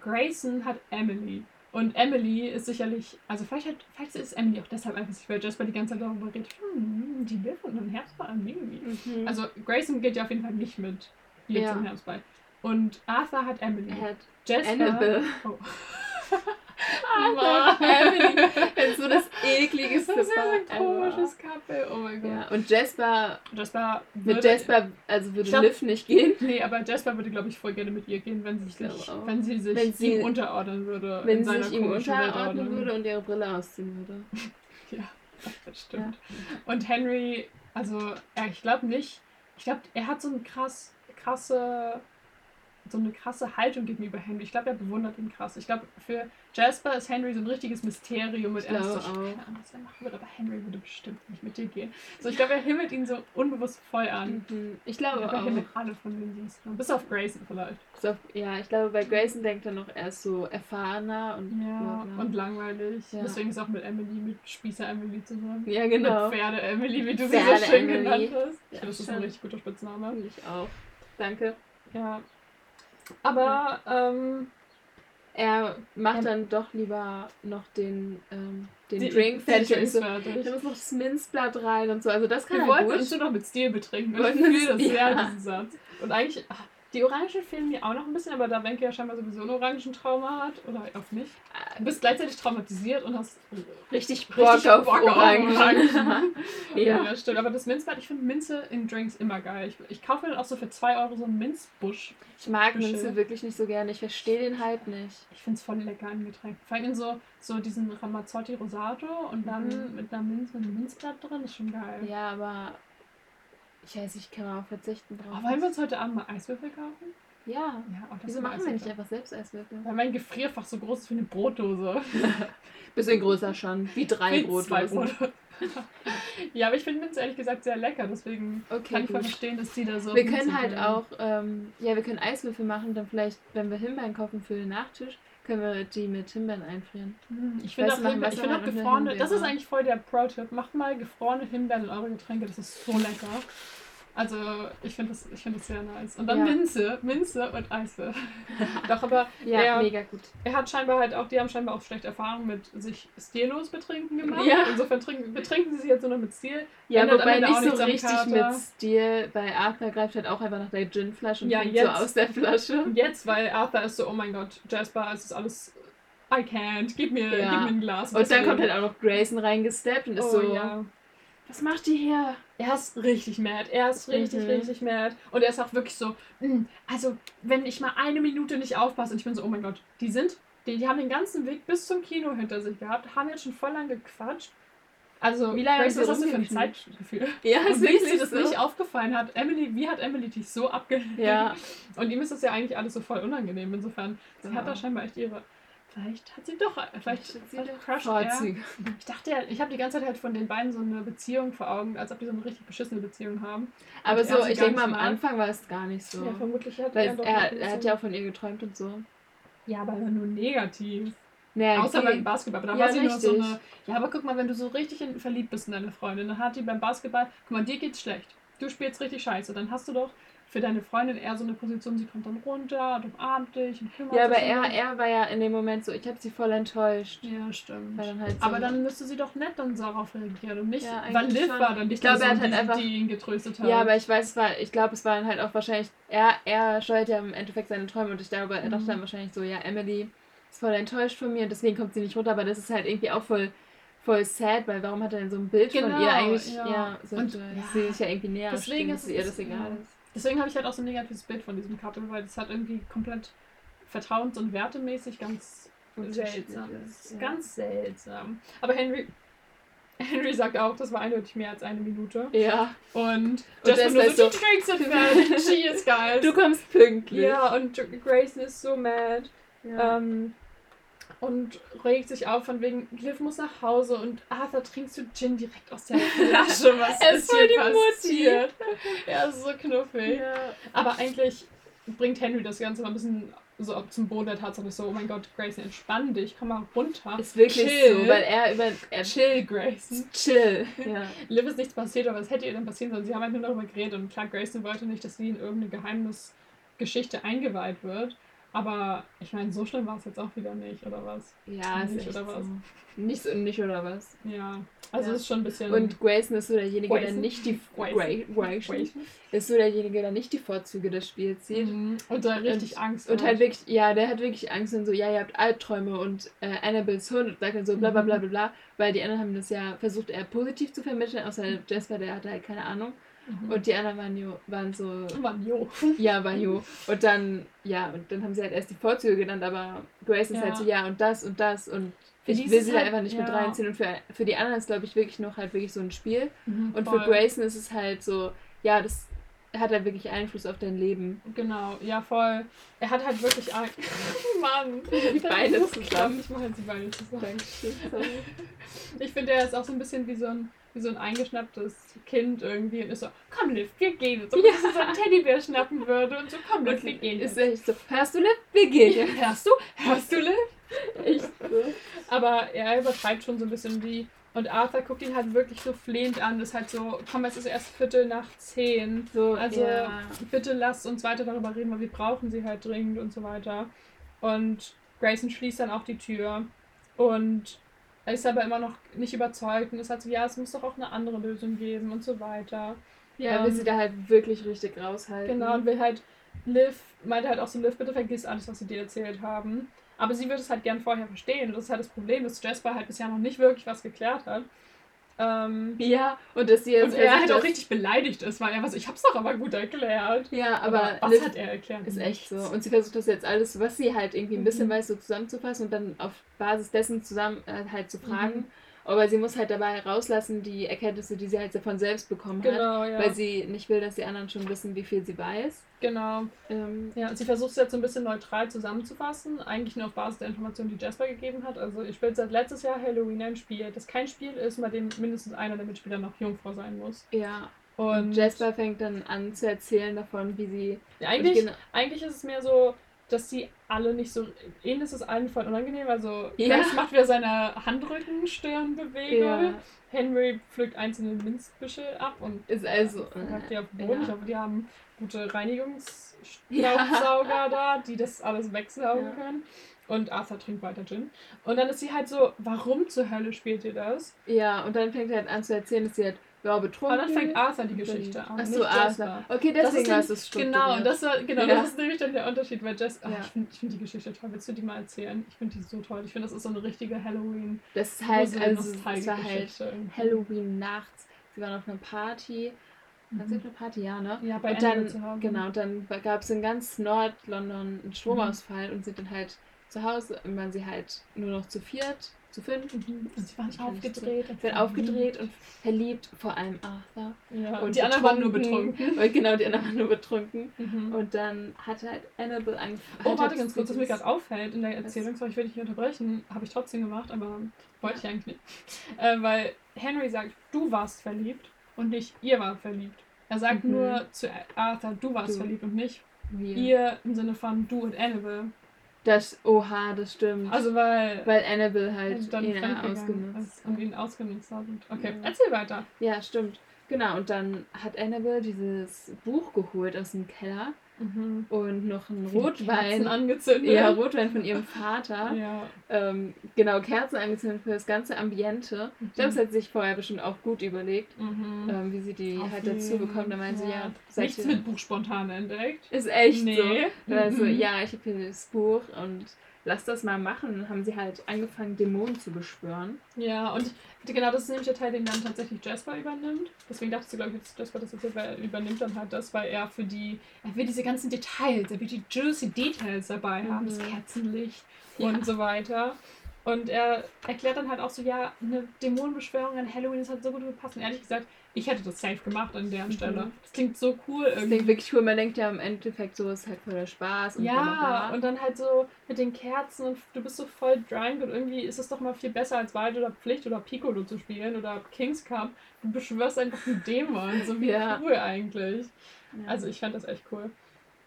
Grayson hat Emily. Und Emily ist sicherlich, also vielleicht, hat, vielleicht ist Emily auch deshalb einfach nicht, weil Jasper die ganze Zeit darüber redet, hm, die Liv und ein Herbstball an Emily. Mhm. Also Grayson geht ja auf jeden Fall nicht mit Liv Ja. zum Herbstball. Und Arthur hat Emily. er hat Jasper. Annabelle. Oh. Arthur, Emily. So das ekligste Das ist ja so ein komisches Couple. Oh mein. Gott. Ja, und Jasper, Jasper mit Jasper, also würde glaub- Liv nicht gehen. Nee, aber Jasper würde, glaube ich, voll gerne mit ihr gehen, wenn sie Ich sich, auch. wenn sie sich Wenn sie- ihm unterordnen würde. Wenn sie sich ihm unterordnen würde und ihre Brille ausziehen würde. Ja, das stimmt. Und Henry, also, ja, ich glaube nicht. Ich glaube, er hat so eine krass, krasse, so eine krasse Haltung gegenüber Henry. Ich glaube, er bewundert ihn krass. Ich glaube, für Jasper ist Henry so ein richtiges Mysterium mit Ich auch. keine Ahnung, was er machen würde, aber Henry würde bestimmt nicht mit dir gehen. So, ich glaube, er himmelt ihn so unbewusst voll an. Mhm. Ich Ich glaube glaube, er auch. himmelt alle von denen siehst. Bis auf Grayson vielleicht. So, ja, ich glaube, bei Grayson denkt er noch, er ist so erfahrener und Ja, und langweilig. Ja. Deswegen ist auch mit Emily, mit Spießer Emily zusammen. ja, genau. Mit Pferde Emily, wie du sie so Pferde schön Emily. genannt hast. Ja, Ich finde, das ist ein richtig guter Spitzname. Ich auch. Danke. Ja. Aber, ähm, Er macht Ja. dann doch lieber noch den, ähm, den die- Drink fertig. ist so, da muss noch das Minzblatt rein und so. Also das kann Wir er wollten uns nur noch mit Stil betrinken. Ich wollten fühle das sehr, ja. diesen Satz. Und eigentlich, ach, Die Orangen fehlen mir auch noch ein bisschen, aber da Wenke ja scheinbar sowieso ein Orangentrauma hat, oder auf mich. Du bist gleichzeitig traumatisiert und hast Richtig richtig Bock auf Bock Orangen. Orangen. Ja. ja, stimmt. Aber das Minzbad, ich finde Minze in Drinks immer geil. Ich, ich kaufe dann auch so für 2 Euro so einen Minzbusch. Ich mag Büschel. Minze wirklich nicht so gerne. Ich verstehe den Hype nicht. Ich finde es voll lecker im Getränk. Vor allem in so, so diesen Ramazzotti Rosato und dann Mhm. mit einer Minz, mit einem Minzblatt drin, ist schon geil. Ja, aber ich weiß, ich kann auch verzichten drauf. Oh, wollen wir uns heute Abend mal Eiswürfel kaufen? Ja. Ja, auch das Wieso machen wir nicht einfach selbst Eiswürfel? Weil mein Gefrierfach so groß ist wie eine Brotdose. Bisschen größer schon. Wie drei Wie Brotdosen. Ja, aber ich finde Minze ehrlich gesagt sehr lecker, deswegen Okay, kann ich voll verstehen, dass die da so. Wir können halt auch, ähm, ja, wir können Eiswürfel machen, dann vielleicht, wenn wir Himbeeren kaufen für den Nachtisch, können wir die mit Himbeeren einfrieren. Hm, Ich finde auch, ich finde auch gefrorene, das ist eigentlich voll der Pro-Tipp. Macht mal gefrorene Himbeeren in eure Getränke, das ist so lecker. Also, ich finde das, ich find das sehr nice. Und dann Ja. Minze, Minze und Eiswürfel. Doch, aber Ja, Ja. mega gut. er hat scheinbar halt auch, die haben scheinbar auch schlechte Erfahrungen mit sich stillos betrinken gemacht. Ja. Insofern trinken, betrinken sie sich jetzt nur noch mit Stil. Ja, Ändert wobei nicht so richtig Kater. mit Stil. Bei Arthur greift halt auch einfach nach der Ginflasche und Ja, trinkt so aus der Flasche. Und jetzt, weil Arthur ist so, oh mein Gott, Jasper, es ist alles, I can't, gib mir, Ja. gib mir ein Glas. Und dann kommt halt auch noch Grayson reingesteppt und ist oh, so, ja. Was macht die hier? Er ist richtig mad. Er ist richtig, Mhm. richtig mad. Und er ist auch wirklich so, "Mm, also, wenn ich mal eine Minute nicht aufpasse und ich bin so, oh mein Gott, die sind, die, die haben den ganzen Weg bis zum Kino hinter sich gehabt, haben jetzt schon voll lang gequatscht. Also, Wie lange hast du für ein? Zeitgefühl? Ja, Und wie ist dir das nicht aufgefallen hat? Emily, wie hat Emily dich so abgelenkt? Ja. Und ihm ist das ja eigentlich alles so voll unangenehm. Insofern, sie Ja. hat da scheinbar echt ihre. Vielleicht hat sie doch, vielleicht Vielleicht hat sie crushed er. Vorzüge. Ich dachte ja, ich habe die ganze Zeit halt von den beiden so eine Beziehung vor Augen, als ob die so eine richtig beschissene Beziehung haben. Aber Und so, sie ich denke mal, am. Anfang war es gar nicht so. Ja, vermutlich hat Weil er doch er, er hat ja auch von ihr geträumt und so. Ja, aber nur negativ. Naja, Außer okay. beim Basketball. Aber da Ja, war sie nur so richtig. eine. Ja, aber guck mal, wenn du so richtig in, verliebt bist in deine Freundin, dann hat die beim Basketball. Guck mal, dir geht's schlecht. Du spielst richtig scheiße. Dann hast du doch für deine Freundin eher so eine Position, sie kommt dann runter und umarmt dich und kümmert Ja, aber sich um er, dich. er war ja in dem Moment so, ich habe sie voll enttäuscht. Ja, stimmt. Dann halt so, Aber dann müsste sie doch nett dann darauf reagieren und nicht, Ja, weil Liv schon. war dann die Ich glaube, er hat Person, halt die, einfach- die ihn getröstet hat. Ja, aber ich weiß, es war, ich glaube, es waren halt auch wahrscheinlich, er, er steuert ja im Endeffekt seine Träume und ich glaube, er dachte Mhm. dann wahrscheinlich so, ja, Emily ist voll enttäuscht von mir und deswegen kommt sie nicht runter, aber das ist halt irgendwie auch voll, voll sad, weil warum hat er denn so ein Bild von Genau, ihr eigentlich, ja. ja, sollte Und- sie ja. sich ja irgendwie näher Deswegen stehen, ist dass ihr es- das egal ja. ist. Deswegen habe ich halt auch so ein negatives Bild von diesem Couple, weil das halt irgendwie komplett vertrauens- und wertemäßig ganz seltsam ja. Ganz seltsam. Aber Henry, Henry sagt auch, das war eindeutig mehr als eine Minute. Ja, Und Und das nur ist so, so- die Drinks sind fertig, she is geil. du kommst pünktlich. ja, und Grayson ist so mad. Ja. Ähm, und regt sich auf von wegen, Liv muss nach Hause und Arthur trinkst du Gin direkt aus der Flasche. Was Er ist ist voll die Mutti. passiert? Er ist so knuffig. ja. Aber eigentlich bringt Henry das Ganze mal ein bisschen so ab zum Boden der Tatsache so, oh mein Gott, Grayson, entspann dich, komm mal runter. Ist wirklich Chill. so, weil er über, er Chill, Grayson. chill. Ja. Liv ist nichts passiert, aber was hätte ihr denn passieren sollen? Sie haben halt nur darüber geredet und klar, Grayson wollte nicht, dass sie in irgendeine Geheimnisgeschichte eingeweiht wird. Aber ich meine, so schlimm war es jetzt auch wieder nicht, oder was? Ja, ist Nicht, oder was? so. Nicht so nicht oder was? Ja. Also Ja. es ist schon ein bisschen. Und Grayson ist so derjenige, der Grayson? nicht die Grayson. Gray, Grayson ist so derjenige, der nicht die Vorzüge des Spiels sieht. Mhm. Und da richtig Angst. Und hat. halt wirklich, ja, der hat wirklich Angst und so, ja, ihr habt Albträume und äh, Annabels Hund und sagt dann so bla bla Mhm. bla bla bla, weil die anderen haben das ja versucht, eher positiv zu vermitteln, außer Jasper, der hatte halt keine Ahnung. Mhm. Und die anderen waren, jo, waren so, Mann, jo. ja, war jo. Und dann, ja, und dann haben sie halt erst die Vorzüge genannt, aber Grace ist Ja. halt so, ja, und das und das und Für ich will sie halt- einfach nicht mit ja. reinziehen. Und für, für die anderen ist, glaube ich, wirklich noch halt wirklich so ein Spiel. Mhm, Und voll. für Grayson ist es halt so, ja, das hat halt wirklich Einfluss auf dein Leben. Genau, ja, voll. Er hat halt wirklich Angst. Mann. Die Beine zusammen. Ich mache jetzt die Beine zusammen. Dankeschön. Sorry. Ich finde, er ist auch so ein bisschen wie so ein, wie so ein eingeschnapptes Kind irgendwie und ist so, komm Liv, wir gehen. So, ja. so ein Teddybär schnappen würde und so, komm Liv, wir gehen. Ist echt so, hörst du, Liv? Wir gehen. Hörst du? Hörst du Liv? Echt so. Aber er übertreibt schon so ein bisschen die. Und Arthur guckt ihn halt wirklich so flehend an. Ist halt so, komm, es ist erst Viertel nach zehn. So, Also ja. bitte lasst uns weiter darüber reden, weil wir brauchen sie halt dringend und so weiter. Und Grayson schließt dann auch die Tür. Und er ist aber immer noch nicht überzeugt und ist halt so, ja, es muss doch auch eine andere Lösung geben und so weiter. Ja, Ähm, will sie da halt wirklich richtig raushalten. Genau, und will halt Liv meinte halt auch so, Liv, bitte vergiss alles, was sie dir erzählt haben. Aber sie würde es halt gern vorher verstehen. Und das ist halt das Problem, dass Jasper halt bisher noch nicht wirklich was geklärt hat. Ähm, Ja, und dass sie jetzt. und er halt auch richtig beleidigt ist, weil er war so, ich hab's doch aber gut erklärt. Ja, aber, was Liv hat er erklärt? ist echt so. Und sie versucht das jetzt alles, was sie halt irgendwie ein bisschen Mhm. weiß, so zusammenzufassen und dann auf Basis dessen zusammen äh, halt zu fragen. Mhm. Aber sie muss halt dabei rauslassen, die Erkenntnisse, die sie halt davon selbst bekommen hat. Genau, ja. Weil sie nicht will, dass die anderen schon wissen, wie viel sie weiß. genau. Ähm, Ja, und sie versucht es jetzt so ein bisschen neutral zusammenzufassen, eigentlich nur auf Basis der Informationen, die Jasper gegeben hat. Also ihr spielt seit letztes Jahr Halloween ein Spiel, das kein Spiel ist, bei dem mindestens einer der Mitspieler noch Jungfrau sein muss. ja. Und, Und Jasper fängt dann an zu erzählen davon, wie sie. ja, eigentlich, Genau- eigentlich ist es mehr so, dass sie alle nicht so. Ihnen ist es allen voll unangenehm. Also Ja. Grace macht wieder seine Handrücken-Stirnbewegung. Ja, Henry pflückt einzelne Minzbüschel ab und ist also. packt die auf den äh, Boden. Ich ja. hoffe, die haben gute Reinigungsstaubsauger da, die das alles wegsaugen Ja. können. Und Arthur trinkt weiter Gin. Und dann ist sie halt so, warum zur Hölle spielt ihr das? Ja, und dann fängt er halt an zu erzählen, dass sie halt ja, betrunken Und dann fängt Arthur die Geschichte an. Achso, Arthur. Okay, Das deswegen ist war nämlich- es Genau, und das, war, genau Ja. das ist nämlich dann der Unterschied, weil Jess, Ja. ich finde find die Geschichte toll. Willst du die mal erzählen? Ich finde die so toll. Ich finde, das ist so eine richtige Halloween. Das ist halt, also nostalgische war halt. Halloween nachts. Sie waren auf einer Party. Sie Mhm. auf einer Party, ja, ne? Ja, bei und dann, zu genau, dann gab es in ganz Nord-London einen Stromausfall Mhm. und sind dann halt zu Hause, waren sie halt nur noch zu viert, zu fünf. Mhm. Und sie waren Ich aufgedreht. Ich bin aufgedreht und verliebt, vor allem Arthur. Ja, und, die anderen waren nur betrunken. Und genau, die anderen waren nur betrunken. Mhm. Und dann hat halt Annabelle angefangen. Oh, warte ganz kurz, was mir gerade auffällt in der Erzählung, sorry, ich will dich nicht unterbrechen, habe ich trotzdem gemacht, aber wollte ich eigentlich nicht. Äh, weil Henry sagt, du warst verliebt und nicht ihr wart verliebt. Er sagt Mhm. nur zu Arthur, du warst Du. verliebt und nicht Wir. ihr im Sinne von du und Annabelle. Das, oha, das stimmt. Also weil Weil Annabelle halt dann ihn ausgenutzt ist und ihn ausgenutzt hat. Okay, Ja. erzähl weiter. Ja, stimmt. Genau, und dann hat Annabelle dieses Buch geholt aus dem Keller und noch einen Kerzen Rotwein. angezündet. Ja, Rotwein von ihrem Vater. Ja. Ähm, genau, Kerzen angezündet für das ganze Ambiente. Ich glaube, es hat sich vorher bestimmt auch gut überlegt, Mhm. ähm, wie sie die Auf halt dazu bekommt. Da meint sie, ja, seid Nichts ihr- mit Buch spontan entdeckt. Ist echt Nee. so. Also, Mhm. ja, ich habe hier das Buch und lass das mal machen. Dann haben sie halt angefangen, Dämonen zu beschwören. Ja, und genau das ist nämlich der Teil, den dann tatsächlich Jasper übernimmt. Deswegen dachte ich, glaube ich, dass Jasper das er übernimmt dann halt das, weil er für die, er will diese ganzen Details, er will die juicy Details dabei haben, das Mhm. Kerzenlicht Ja. und so weiter. Und er erklärt dann halt auch so, ja, eine Dämonenbeschwörung an Halloween, das hat so gut gepasst. Und ehrlich gesagt, ich hätte das safe gemacht an Mhm. Stelle. Das klingt so cool Das irgendwie. klingt wirklich cool. Man denkt ja im Endeffekt, so ist halt voll der Spaß. Und Ja, und dann halt so mit den Kerzen und du bist so voll drunk und irgendwie ist es doch mal viel besser als Wahrheit oder Pflicht oder Piccolo zu spielen oder King's Cup. Du beschwörst einfach einen Dämon, so wie Ja. cool eigentlich. Ja. Also ich fand das echt cool.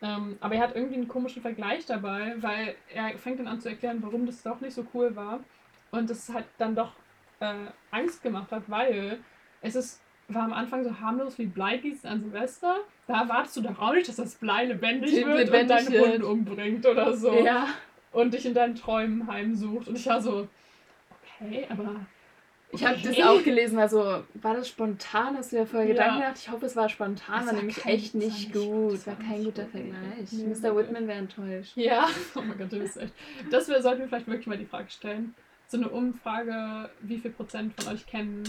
Ähm, aber er hat irgendwie einen komischen Vergleich dabei, weil er fängt dann an zu erklären, warum das doch nicht so cool war. Und das halt dann doch äh, Angst gemacht hat, weil es ist, war am Anfang so harmlos wie Bleigießen an Silvester. Da erwartest du doch auch nicht, dass das Blei lebendig Die wird und deinen. Hund umbringt oder so. ja. Und dich in deinen Träumen heimsucht. Und ich war so, okay, aber. Ich habe okay. das auch gelesen, also war das spontan, hast du ja vorher Ja. Gedanken gedacht, ich hoffe es war spontan, Es war nämlich echt nicht gut, es war war kein guter gut. Vergleich. Nee, Mr. Whitman wäre enttäuscht. Ja, oh mein Gott, du bist echt. Das wär, sollten wir vielleicht wirklich mal die Frage stellen. So eine Umfrage, wie viel Prozent von euch kennen.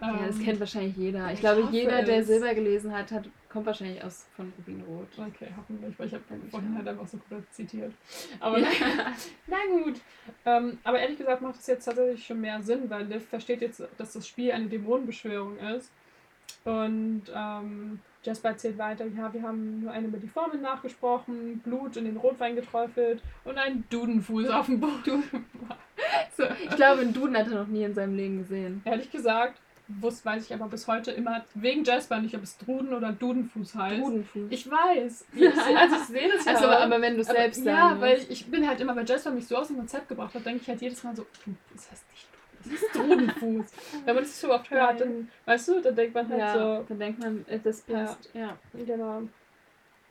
Ja, das ähm, kennt wahrscheinlich jeder. Ich ich glaube, jeder, der es. Silber gelesen hat, hat kommt wahrscheinlich aus von Rubinrot. Okay, hoffentlich, weil ich habe vorhin halt einfach so gut zitiert. Aber Ja. na gut. Ähm, aber ehrlich gesagt macht es jetzt tatsächlich schon mehr Sinn, weil Liv versteht jetzt, dass das Spiel eine Dämonenbeschwörung ist. Und ähm, Jasper erzählt weiter, ja, wir haben nur eine mit die Formeln nachgesprochen, Blut in den Rotwein geträufelt und einen Dudenfuß auf dem Boden. So, ich glaube, einen Duden hat er noch nie in seinem Leben gesehen. Ehrlich gesagt, wusste, weiß ich aber bis heute immer wegen Jasper nicht, ob es Druden oder Dudenfuß heißt. Dudenfuß. Ich weiß. Ich, also ich sehe das ja. also, aber wenn du es Aber- selbst Ja, sagen weil ich, ich bin halt immer, weil Jasper mich so aus dem Konzept gebracht hat, denke ich halt jedes Mal so, das heißt nicht das ist Drudenfuß. Wenn man das so oft hört, dann, weißt du, dann denkt man halt ja, dann denkt man, äh, das Ja. passt. Ja. so, genau.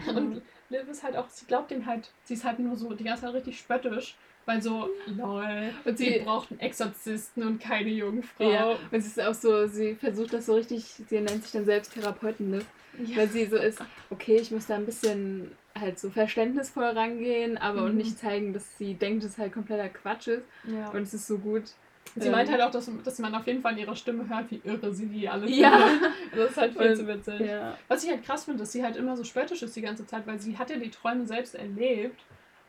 Und Liv ist halt auch, sie glaubt dem halt, sie ist halt nur so die ganze Zeit richtig spöttisch, weil so, lol, Und sie sie- braucht einen Exorzisten und keine Jungfrau. Ja, und es ist auch so, sie versucht das so richtig, sie nennt sich dann selbst Therapeutin, ne? Ja. Weil sie so ist, okay, ich muss da ein bisschen halt so verständnisvoll rangehen, aber und Mhm. nicht zeigen, dass sie denkt, dass es halt kompletter Quatsch ist. Ja. Und es ist so gut. Sie ähm, meint halt auch, dass, dass man auf jeden Fall in ihrer Stimme hört, wie irre sie die alle Ja. findet. Das ist halt viel Und- zu witzig. Ja. Was ich halt krass finde, dass sie halt immer so spöttisch ist die ganze Zeit, weil sie hat ja die Träume selbst erlebt.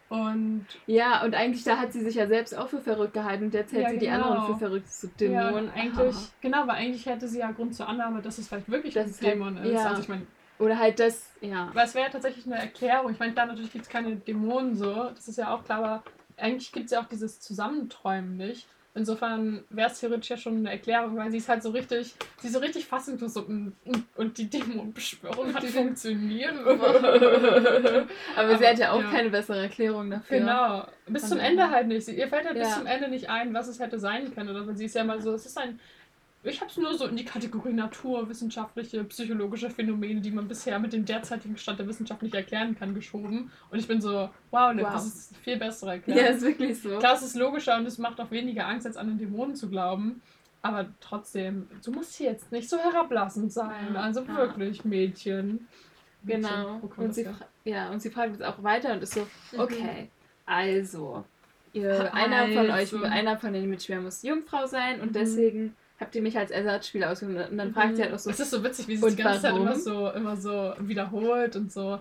Und ja, und eigentlich da hat sie sich ja selbst auch für verrückt gehalten und jetzt hält Ja, sie die genau. anderen für verrückt. Ja, Dämonen. und eigentlich, Ah. genau, weil eigentlich hätte sie ja Grund zur Annahme, dass es vielleicht wirklich Dass ein halt- Dämon ist. ja. Also ich meine, Oder halt das, ja. weil es wäre ja tatsächlich eine Erklärung. Ich meine, klar, natürlich gibt es keine Dämonen so, das ist ja auch klar, aber eigentlich gibt es ja auch dieses Zusammenträumen nicht. Insofern wäre es theoretisch ja schon eine Erklärung, weil sie ist halt so richtig, sie ist so richtig fassungslos so, und die Dämonenbeschwörung hat Die- funktioniert. Aber, sie hat ja auch ja. keine bessere Erklärung dafür. Genau. Bis Von zum daher. Ende halt nicht. Sie, ihr fällt halt bis Ja. zum Ende nicht ein, was es hätte sein können. Oder weil sie ist ja mal so, es ist ein. Ich habe es nur so in die Kategorie naturwissenschaftliche, psychologische Phänomene, die man bisher mit dem derzeitigen Stand der Wissenschaft nicht erklären kann, geschoben. Und ich bin so, wow, Liv, Wow. das ist viel bessere Ja, Erklärung. ist wirklich so. Klar, es ist logischer und es macht auch weniger Angst, als an den Dämonen zu glauben. Aber trotzdem, du musst hier jetzt nicht so herablassend sein. Ja, Also ja. wirklich, Mädchen. Mädchen. Genau. Und sie, ja, und sie fragt jetzt auch weiter und ist so, Mhm. okay, also, ihr, einer von euch, Also. einer von den Mitschülern muss Jungfrau sein und Mhm. deswegen habt ihr mich als Ersatzspieler ausgesucht. Und dann fragt sie halt auch so, Es ist so witzig, wie sie die ganze Zeit warum? immer so, immer so wiederholt und so.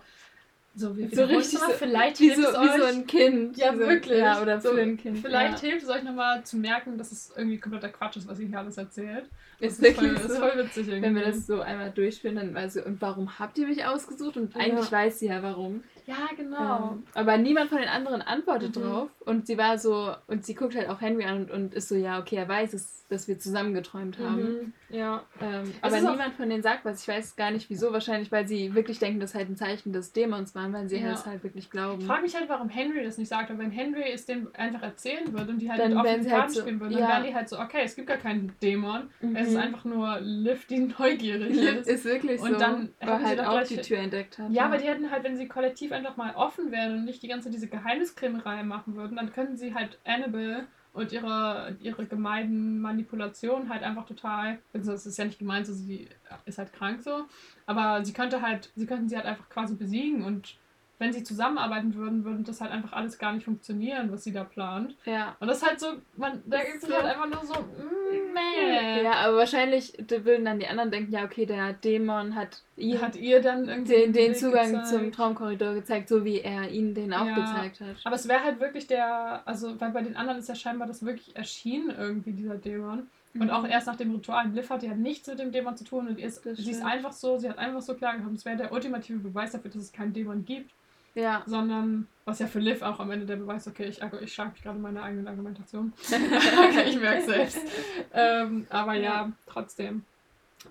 So, wir So richtig so- vielleicht wie hilft so, es wie so ein Kind. Ja, Wie so, wirklich. Ja, oder so, für ein Kind. Vielleicht ja. hilft es euch nochmal zu merken, dass es irgendwie kompletter Quatsch ist, was ihr hier alles erzählt. Das Ist ist, voll, wirklich das ist so. voll witzig irgendwie. Wenn wir das so einmal durchspielen, dann weiß sie, und warum habt ihr mich ausgesucht? Und Ja. eigentlich weiß sie ja warum. Ja, genau. Ähm, aber niemand von den anderen antwortet Mhm. drauf. Und sie war so, und sie guckt halt auch Henry an und, und ist so, ja, okay, er weiß es, dass wir zusammen geträumt haben. Mhm. Ja. Ähm, aber ist niemand von denen sagt was. Ich weiß gar nicht wieso. Wahrscheinlich, weil sie wirklich denken, das halt ein Zeichen des Dämons waren, weil sie Ja. es halt wirklich Ich glauben. frage mich halt, warum Henry das nicht sagt. Aber wenn Henry es dem einfach erzählen würde und die halt Dann mit offenen halt Karten so- spielen würden, ja. dann wären die halt so, okay, es gibt gar keinen Dämon. Es ist Mhm. einfach nur Liv, die neugierig Liv ist. ist wirklich Und so, dann weil halt auch die Tür entdeckt hat. Ja, aber die hätten halt, wenn sie kollektiv einfach mal offen wären und nicht die ganze diese Geheimniskrämerei machen würden, dann könnten sie halt Annabelle und ihre, ihre gemeinen Manipulationen halt einfach total. Also es ist ja nicht gemeint, so sie ist halt krank so. Aber sie könnte halt, sie könnten sie halt einfach quasi besiegen und wenn sie zusammenarbeiten würden, würde das halt einfach alles gar nicht funktionieren, was sie da plant. ja. Und das ist halt so, man, da gibt es halt so- einfach nur so, mm, meh. Ja, aber wahrscheinlich würden dann die anderen denken, ja, okay, der Dämon hat ihm Hat ihr dann irgendwie den, den Zugang gezeigt? zum Traumkorridor gezeigt, so wie er ihnen den auch Ja. gezeigt hat. Aber es wäre halt wirklich der, also weil bei den anderen ist ja scheinbar das wirklich erschienen irgendwie, dieser Dämon. Und Mhm. auch erst nach dem Ritual. Liv hat ja nichts mit dem Dämon zu tun und ist, sie ist einfach so, sie hat einfach so klar gehabt, es wäre der ultimative Beweis dafür, dass es keinen Dämon gibt, Ja. sondern was ja für Liv auch am Ende der Beweis, okay, ich, ich schlage mich gerade in meiner eigenen Argumentation. okay, ich merke selbst. Ähm, aber ja, Ja. trotzdem.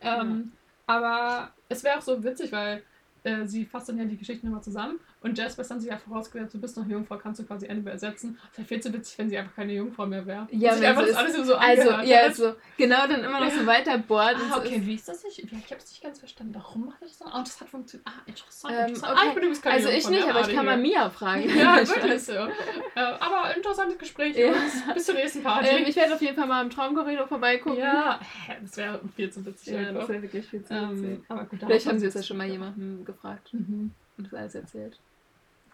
Ähm, Aber es wäre auch so witzig, weil äh, sie fasst dann ja die Geschichten immer zusammen und Jasper dann sich ja vorausgesetzt, du bist noch Jungfrau, kannst du quasi Annabelle ersetzen. Es wäre viel zu witzig, wenn sie einfach keine Jungfrau mehr wäre. Ja, Und sich einfach sie das ist- alles so Also, ja, hat. genau, dann immer noch so weiterbohrt. und Ah, so okay, ist- wie ist das nicht? Ich habe es nicht ganz verstanden. Warum macht er das dann? Oh, das hat funktioniert. Ah, interessant. Ähm, interessant. okay. Ah, ich bin übrigens keine Also ich nicht, mehr. aber ich kann mal Ah, Mia fragen. Ja, Ich wirklich so. Äh, aber interessantes Gespräch. Ja. Bis zur nächsten Party. Ähm, ich werde auf jeden Fall mal im Traumkorridor vorbeigucken. ja, das wäre viel zu witzig. ja das wäre wirklich viel zu witzig. ähm, aber gut, Vielleicht haben sie es ja jetzt- schon mal jemandem gefragt Mhm. und das alles erzählt.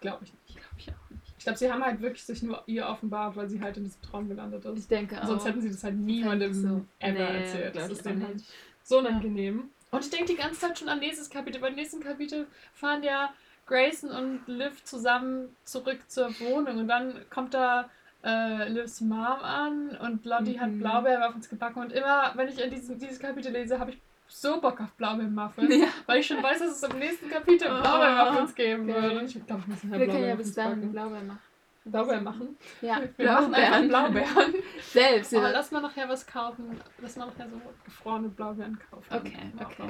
Glaube ich nicht. Glaube ich auch nicht. Ich glaube, sie haben halt wirklich sich nur ihr offenbart, weil sie halt in diesem Traum gelandet ist. Ich denke auch. Sonst hätten sie das halt niemandem so. ever Nee, erzählt. Das ist denen halt so unangenehm. Und ich denke die ganze Zeit schon an nächstes Kapitel. Beim nächsten Kapitel fahren ja Grayson und Liv zusammen zurück zur Wohnung und dann kommt da äh, Livs Mom an und Lottie hat Mhm. Blaubeermuffins gebacken und immer, wenn ich an diesem, dieses Kapitel lese, habe ich so Bock auf Blaubeermuffins, Ja. weil ich schon weiß, dass es im nächsten Kapitel Oh, Blaubeermuffins geben geil. wird. Und ich glaube, ich muss nachher Wir können ja bis dahin. Blaubeer machen. Blaubeer machen. Ja, Wir machen einfach Blaubeeren. Selbst. Aber Ja. lass mal nachher was kaufen. Lass mal nachher so gefrorene Blaubeeren kaufen. Okay, okay.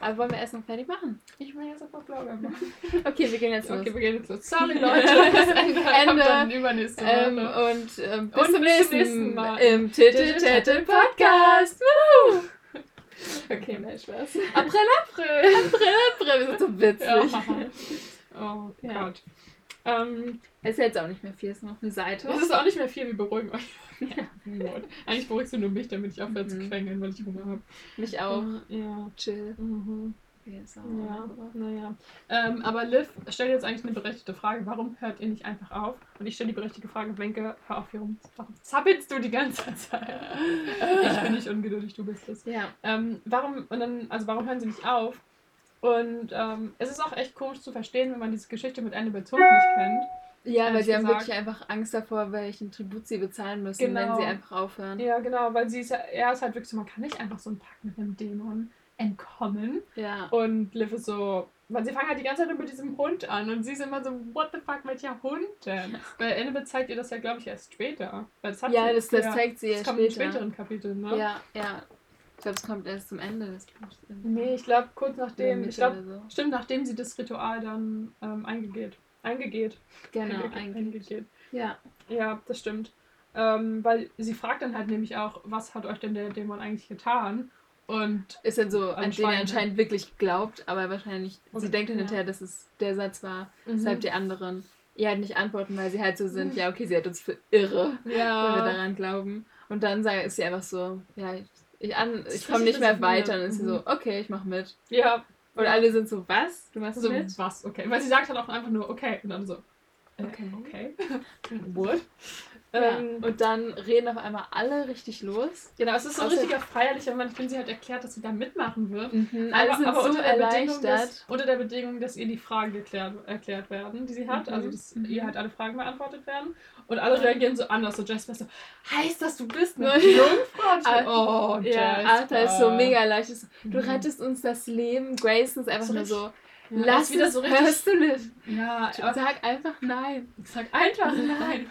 Aber wollen wir erst noch fertig machen? Ich will jetzt einfach Blaubeeren machen. Okay, wir gehen jetzt los. Okay, wir gehen jetzt los. Sorry, Leute. Das Ende, Ende. dann übernächste Ähm, und ähm, bis Und zum bis nächsten, nächsten Mal. im Titel Podcast. Woo! Okay, nein, Spaß. April, April. April, wir sind so witzig. Ja. Oh Ja. Gott. Ähm, Es ist jetzt auch nicht mehr viel, es ist noch eine Seite. das ist auch nicht mehr viel, wir beruhigen euch. Gott. Eigentlich beruhigst du nur mich, damit ich aufhöre zu Mhm. quengeln, weil ich Hunger habe. Mich auch. Ja. Chill. Mhm. Ja, naja. Ähm, aber Liv stellt jetzt eigentlich eine berechtigte Frage. Warum hört ihr nicht einfach auf? Und ich stelle die berechtigte Frage, Wenke, hör auf, warum, warum zappelst du die ganze Zeit? ich bin nicht ungeduldig, du bist es. Ja. Ähm, warum, und dann, also warum hören sie nicht auf? Und ähm, es ist auch echt komisch zu verstehen, wenn man diese Geschichte mit Annabelle Hund nicht kennt. Ja, weil sie haben gesagt. wirklich einfach Angst davor, welchen Tribut sie bezahlen müssen, Genau. wenn sie einfach aufhören. Ja, genau, weil sie ist ja, er ist halt wirklich so, man kann nicht einfach so einen Pakt mit einem Dämon entkommen. Ja. Und Liv ist so, weil sie fangen halt die ganze Zeit mit diesem Hund an und sie ist immer so, what the fuck, welcher Hund denn? Weil Annabelle zeigt ihr das ja, glaube ich, erst später. Weil das hat Ja, sie, das, das ja, zeigt sie das ja kommt in später. späteren Kapiteln, ne? Ja, ja. Ich glaube, es kommt erst zum Ende des Buchs. Nee, ich glaube, kurz nachdem, ich glaube, so. stimmt, nachdem sie das Ritual dann ähm, eingegeht. Eingegeht. Genau, Einge- eigentlich. eingegeht. Ja. Ja, das stimmt. Ähm, weil sie fragt dann halt nämlich auch, was hat euch denn der Dämon eigentlich getan? Und Ist dann so, an den er Anscheinend. anscheinend wirklich glaubt, aber wahrscheinlich, Okay, sie denkt dann ja. hinterher, dass es der Satz war, Mhm. weshalb die anderen ihr halt nicht antworten, weil sie halt so sind, ja, okay, sie hat uns für irre, wenn wir ja, daran glauben. Und dann ist sie einfach so, ja, ich, ich, an- komme nicht mehr weiter. Und ist sie Mhm. so, okay, ich mach mit. ja. Und ja. alle sind so, was? Du machst so, mit? was, okay. Weil sie sagt halt auch einfach nur, okay. Und dann so, äh, Okay. okay. What? Ja. Ähm, Und dann reden auf einmal alle richtig los. genau, es ist so ein Außer- richtiger feierlicher Moment, wenn sie halt erklärt, dass sie da mitmachen wird. Mhm, alle sind so unter der, Bedingung, dass, erleichtert. unter der Bedingung, dass ihr die Fragen geklärt, erklärt werden, die sie hat. Mhm, Also, dass mhm. ihr halt alle Fragen beantwortet werden. Und alle reagieren so anders. So, Jasper ist so, heißt das, du bist eine Ja. Jungfrau? Oh, Ja, Jasper. Arthur ist so mega leicht. Du Mhm. rettest uns das Leben. Grayson ist einfach So nur so, Ja, lass wieder so richtig. hörst du nicht. Ja, Sag einfach nein. sag einfach nein.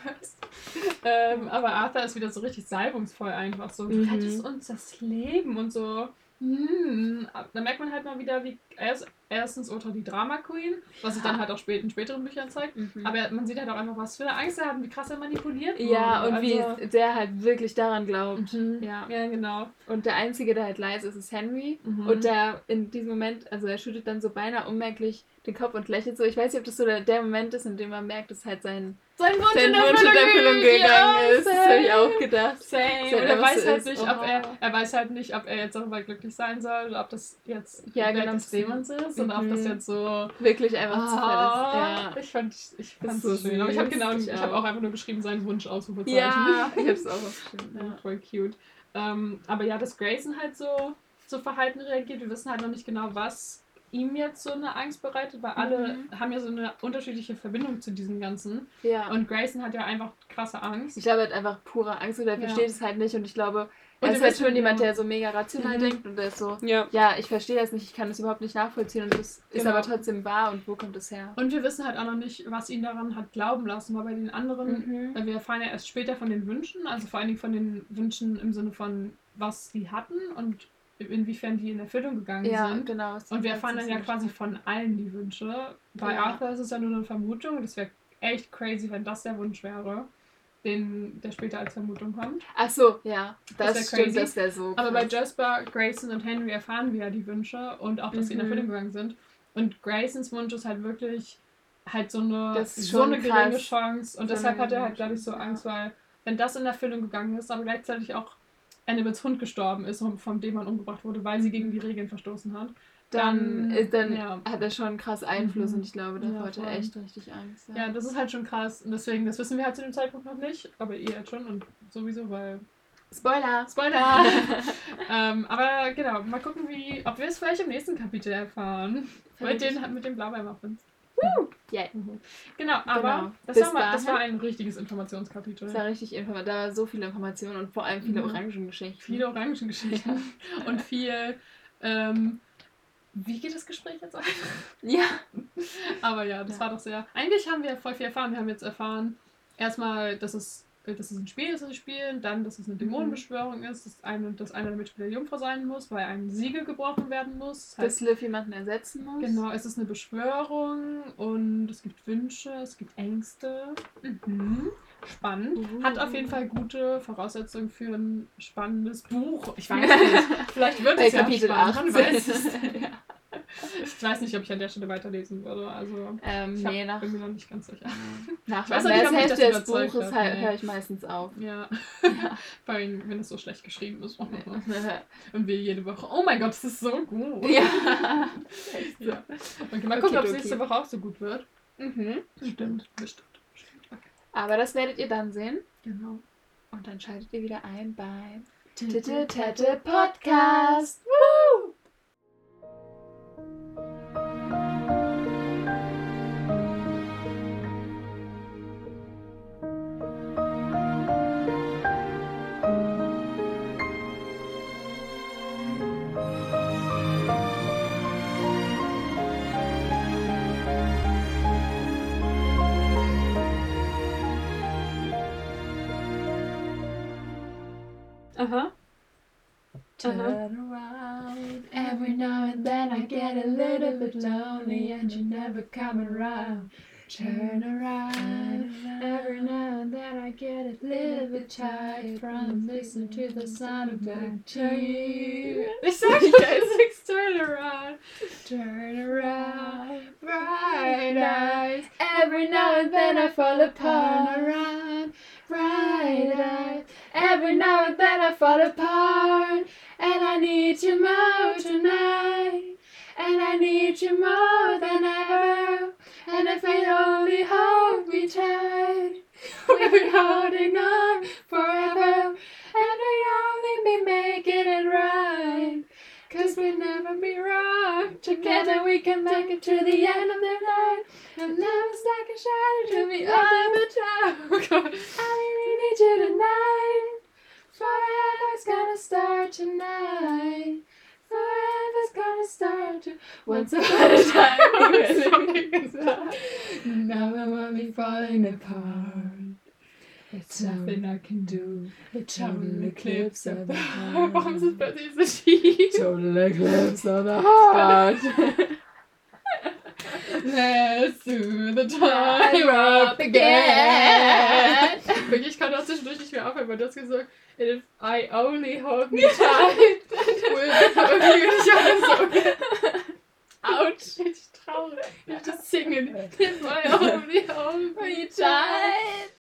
ähm, aber Arthur ist wieder so richtig salbungsvoll einfach so. Du Mhm. rettest uns das Leben und so. Hm. Da merkt man halt mal wieder, wie er ist erstens Ultra die Drama Queen, was sich dann halt auch spät, in späteren Büchern zeigt. Mhm. Aber man sieht halt auch einfach, was für eine Angst er hat und wie krass er manipuliert wurde. ja, und also, wie der halt wirklich daran glaubt. Mhm. Ja. Ja, genau. Und der Einzige, der halt leise ist, ist Henry. Mhm. Und der in diesem Moment, also er schüttelt dann so beinahe unmerklich den Kopf und lächelt so. Ich weiß nicht, ob das so der, der Moment ist, in dem man merkt, dass halt sein, sein Wunsch, sein in Wunsch in Erfüllung gegangen ja, ist. Das habe ich auch gedacht. Same. Und er weiß halt nicht, ob er, er weiß halt nicht, ob er jetzt darüber glücklich sein soll oder ob das jetzt Ja, genau. des Dämons ist oder ob das Mhm. jetzt so Wirklich einfach zu Ah, fest. ich fand ich Das fand's ist so schön. Aber ich habe süß, genau, ich ich habe auch. einfach nur geschrieben, seinen Wunsch Ausrufezeichen. Ja, ich hab's auch aufgeschrieben. ja. Ja. voll cute. Ähm, aber ja, dass Grayson halt so, so verhalten reagiert, wir wissen halt noch nicht genau, was ihm jetzt so eine Angst bereitet, weil alle Mhm. haben ja so eine unterschiedliche Verbindung zu diesem Ganzen. ja. Und Grayson hat ja einfach krasse Angst. Ich glaube, er hat einfach pure Angst und er Ja. versteht es halt nicht. Und ich glaube, Und er wir ist halt schon jemand, der so mega rational Mhm. denkt und der ist so, ja. ja, ich verstehe das nicht, ich kann das überhaupt nicht nachvollziehen und das ist Genau. aber trotzdem wahr und wo kommt es her? Und wir wissen halt auch noch nicht, was ihn daran hat glauben lassen, weil bei den anderen Mhm. Wir erfahren ja erst später von den Wünschen, also vor allen Dingen von den Wünschen im Sinne von, was die hatten und inwiefern die in Erfüllung gegangen Ja, sind. genau. es Und wir ist erfahren dann ja quasi von allen die Wünsche. Bei Ja. Arthur ist es ja nur eine Vermutung. Das wäre echt crazy, wenn das der Wunsch wäre, den, der später als Vermutung kommt. Ach so, ja, Das das, stimmt, das wäre so. Aber bei. Jasper, Grayson und Henry erfahren wir ja die Wünsche und auch, dass sie in Mhm. Erfüllung gegangen sind. Und Graysons Wunsch ist halt wirklich halt so eine, so eine geringe krass. Chance. Und So deshalb hat er halt, glaube ich, so Chance, ja. Angst, weil wenn das in Erfüllung gegangen ist, aber gleichzeitig auch Annabels Hund gestorben ist und vom Dämon umgebracht wurde, weil sie gegen die Regeln verstoßen hat. Dann, dann- ist, dann ja. hat er schon krass Einfluss Mhm. und ich glaube, da Ja, hat er echt richtig Angst. Ja, das ist halt schon krass. Und deswegen, das wissen wir halt zu dem Zeitpunkt noch nicht. Aber ihr jetzt schon und sowieso, weil Spoiler! Spoiler! ähm, aber genau, mal gucken, wie, ob wir es vielleicht im nächsten Kapitel erfahren. Mit den, mit den Blaubeermuffins. Yeah. Mhm. Genau, aber Genau. Das, Bis war mal, das war ein richtiges Informationskapitel. Das war richtig informativ. Da war so viele Informationen und vor allem viele Mhm. Orangengeschichten. Viele Orangengeschichten und viel. Ähm, wie geht das Gespräch jetzt weiter? Ja. Aber ja, das Ja. war doch sehr. Eigentlich haben wir voll viel erfahren. Wir haben jetzt erfahren, erstmal, dass es, äh, dass es ein Spiel ist, das sie spielen, dann, dass es eine Dämonenbeschwörung ist, dass, eine, dass einer der Mitspieler Jungfrau sein muss, weil ein Siegel gebrochen werden muss. Das Dass Liv jemanden ersetzen muss. Genau, es ist eine Beschwörung und es gibt Wünsche, es gibt Ängste. Mhm. Spannend. Uh. Hat auf jeden Fall gute Voraussetzungen für ein spannendes Buch. Ich weiß nicht. Vielleicht wird es ja Kapitel spannend. Man 18. Ich weiß nicht, ob ich an der Stelle weiterlesen würde. Also, Ähm, ich nee, nach, bin mir noch nicht ganz sicher. nach weiß der Hälfte des Buches halt, nee. höre ich meistens auf. Ja, Ja. vor allem, wenn es so schlecht geschrieben ist. Und wir jede Woche, oh mein Gott, das ist so gut. ja. Ja. Okay, mal gucken, ob es nächste Woche auch so gut wird. Mhm. Stimmt, bestimmt. Okay. Aber das werdet ihr dann sehen. Genau. Und dann schaltet ihr wieder ein beim Titte Tette Podcast. Woo! Turn around. Every now and then I get a little bit lonely and you never come around. Turn around. Every now and then I get a little bit tired from listening to the sound of my tears. Ich sag schon, es turn around. Turn around, bright eyes. Every now and then I fall apart. Turn around, bright eyes. Every now and then I fall apart. And I need you more tonight. And I need you more than ever. And if I only hold me tight, we've been holding on forever. And we only be making it right. Cause we'll never be wrong. Together we can make it to the end of the night. And love is like a shadow to the time. Oh Gott. I really need you tonight. Forever's gonna start tonight. Forever's gonna start to once upon a time. now I'm only falling apart. It's nothing I can do. A total eclipse of the heart. Warum ist es plötzlich so schief? Total eclipse of the heart. Let's do the I'm time up again. Wirklich, ich kann auch zwischendurch nicht mehr aufhören, weil du hast gesagt, if I only hold me tight, will irgendwie bin ich auch so. Autsch, richtig traurig. Ich das singen. If I only hold me tight. tight.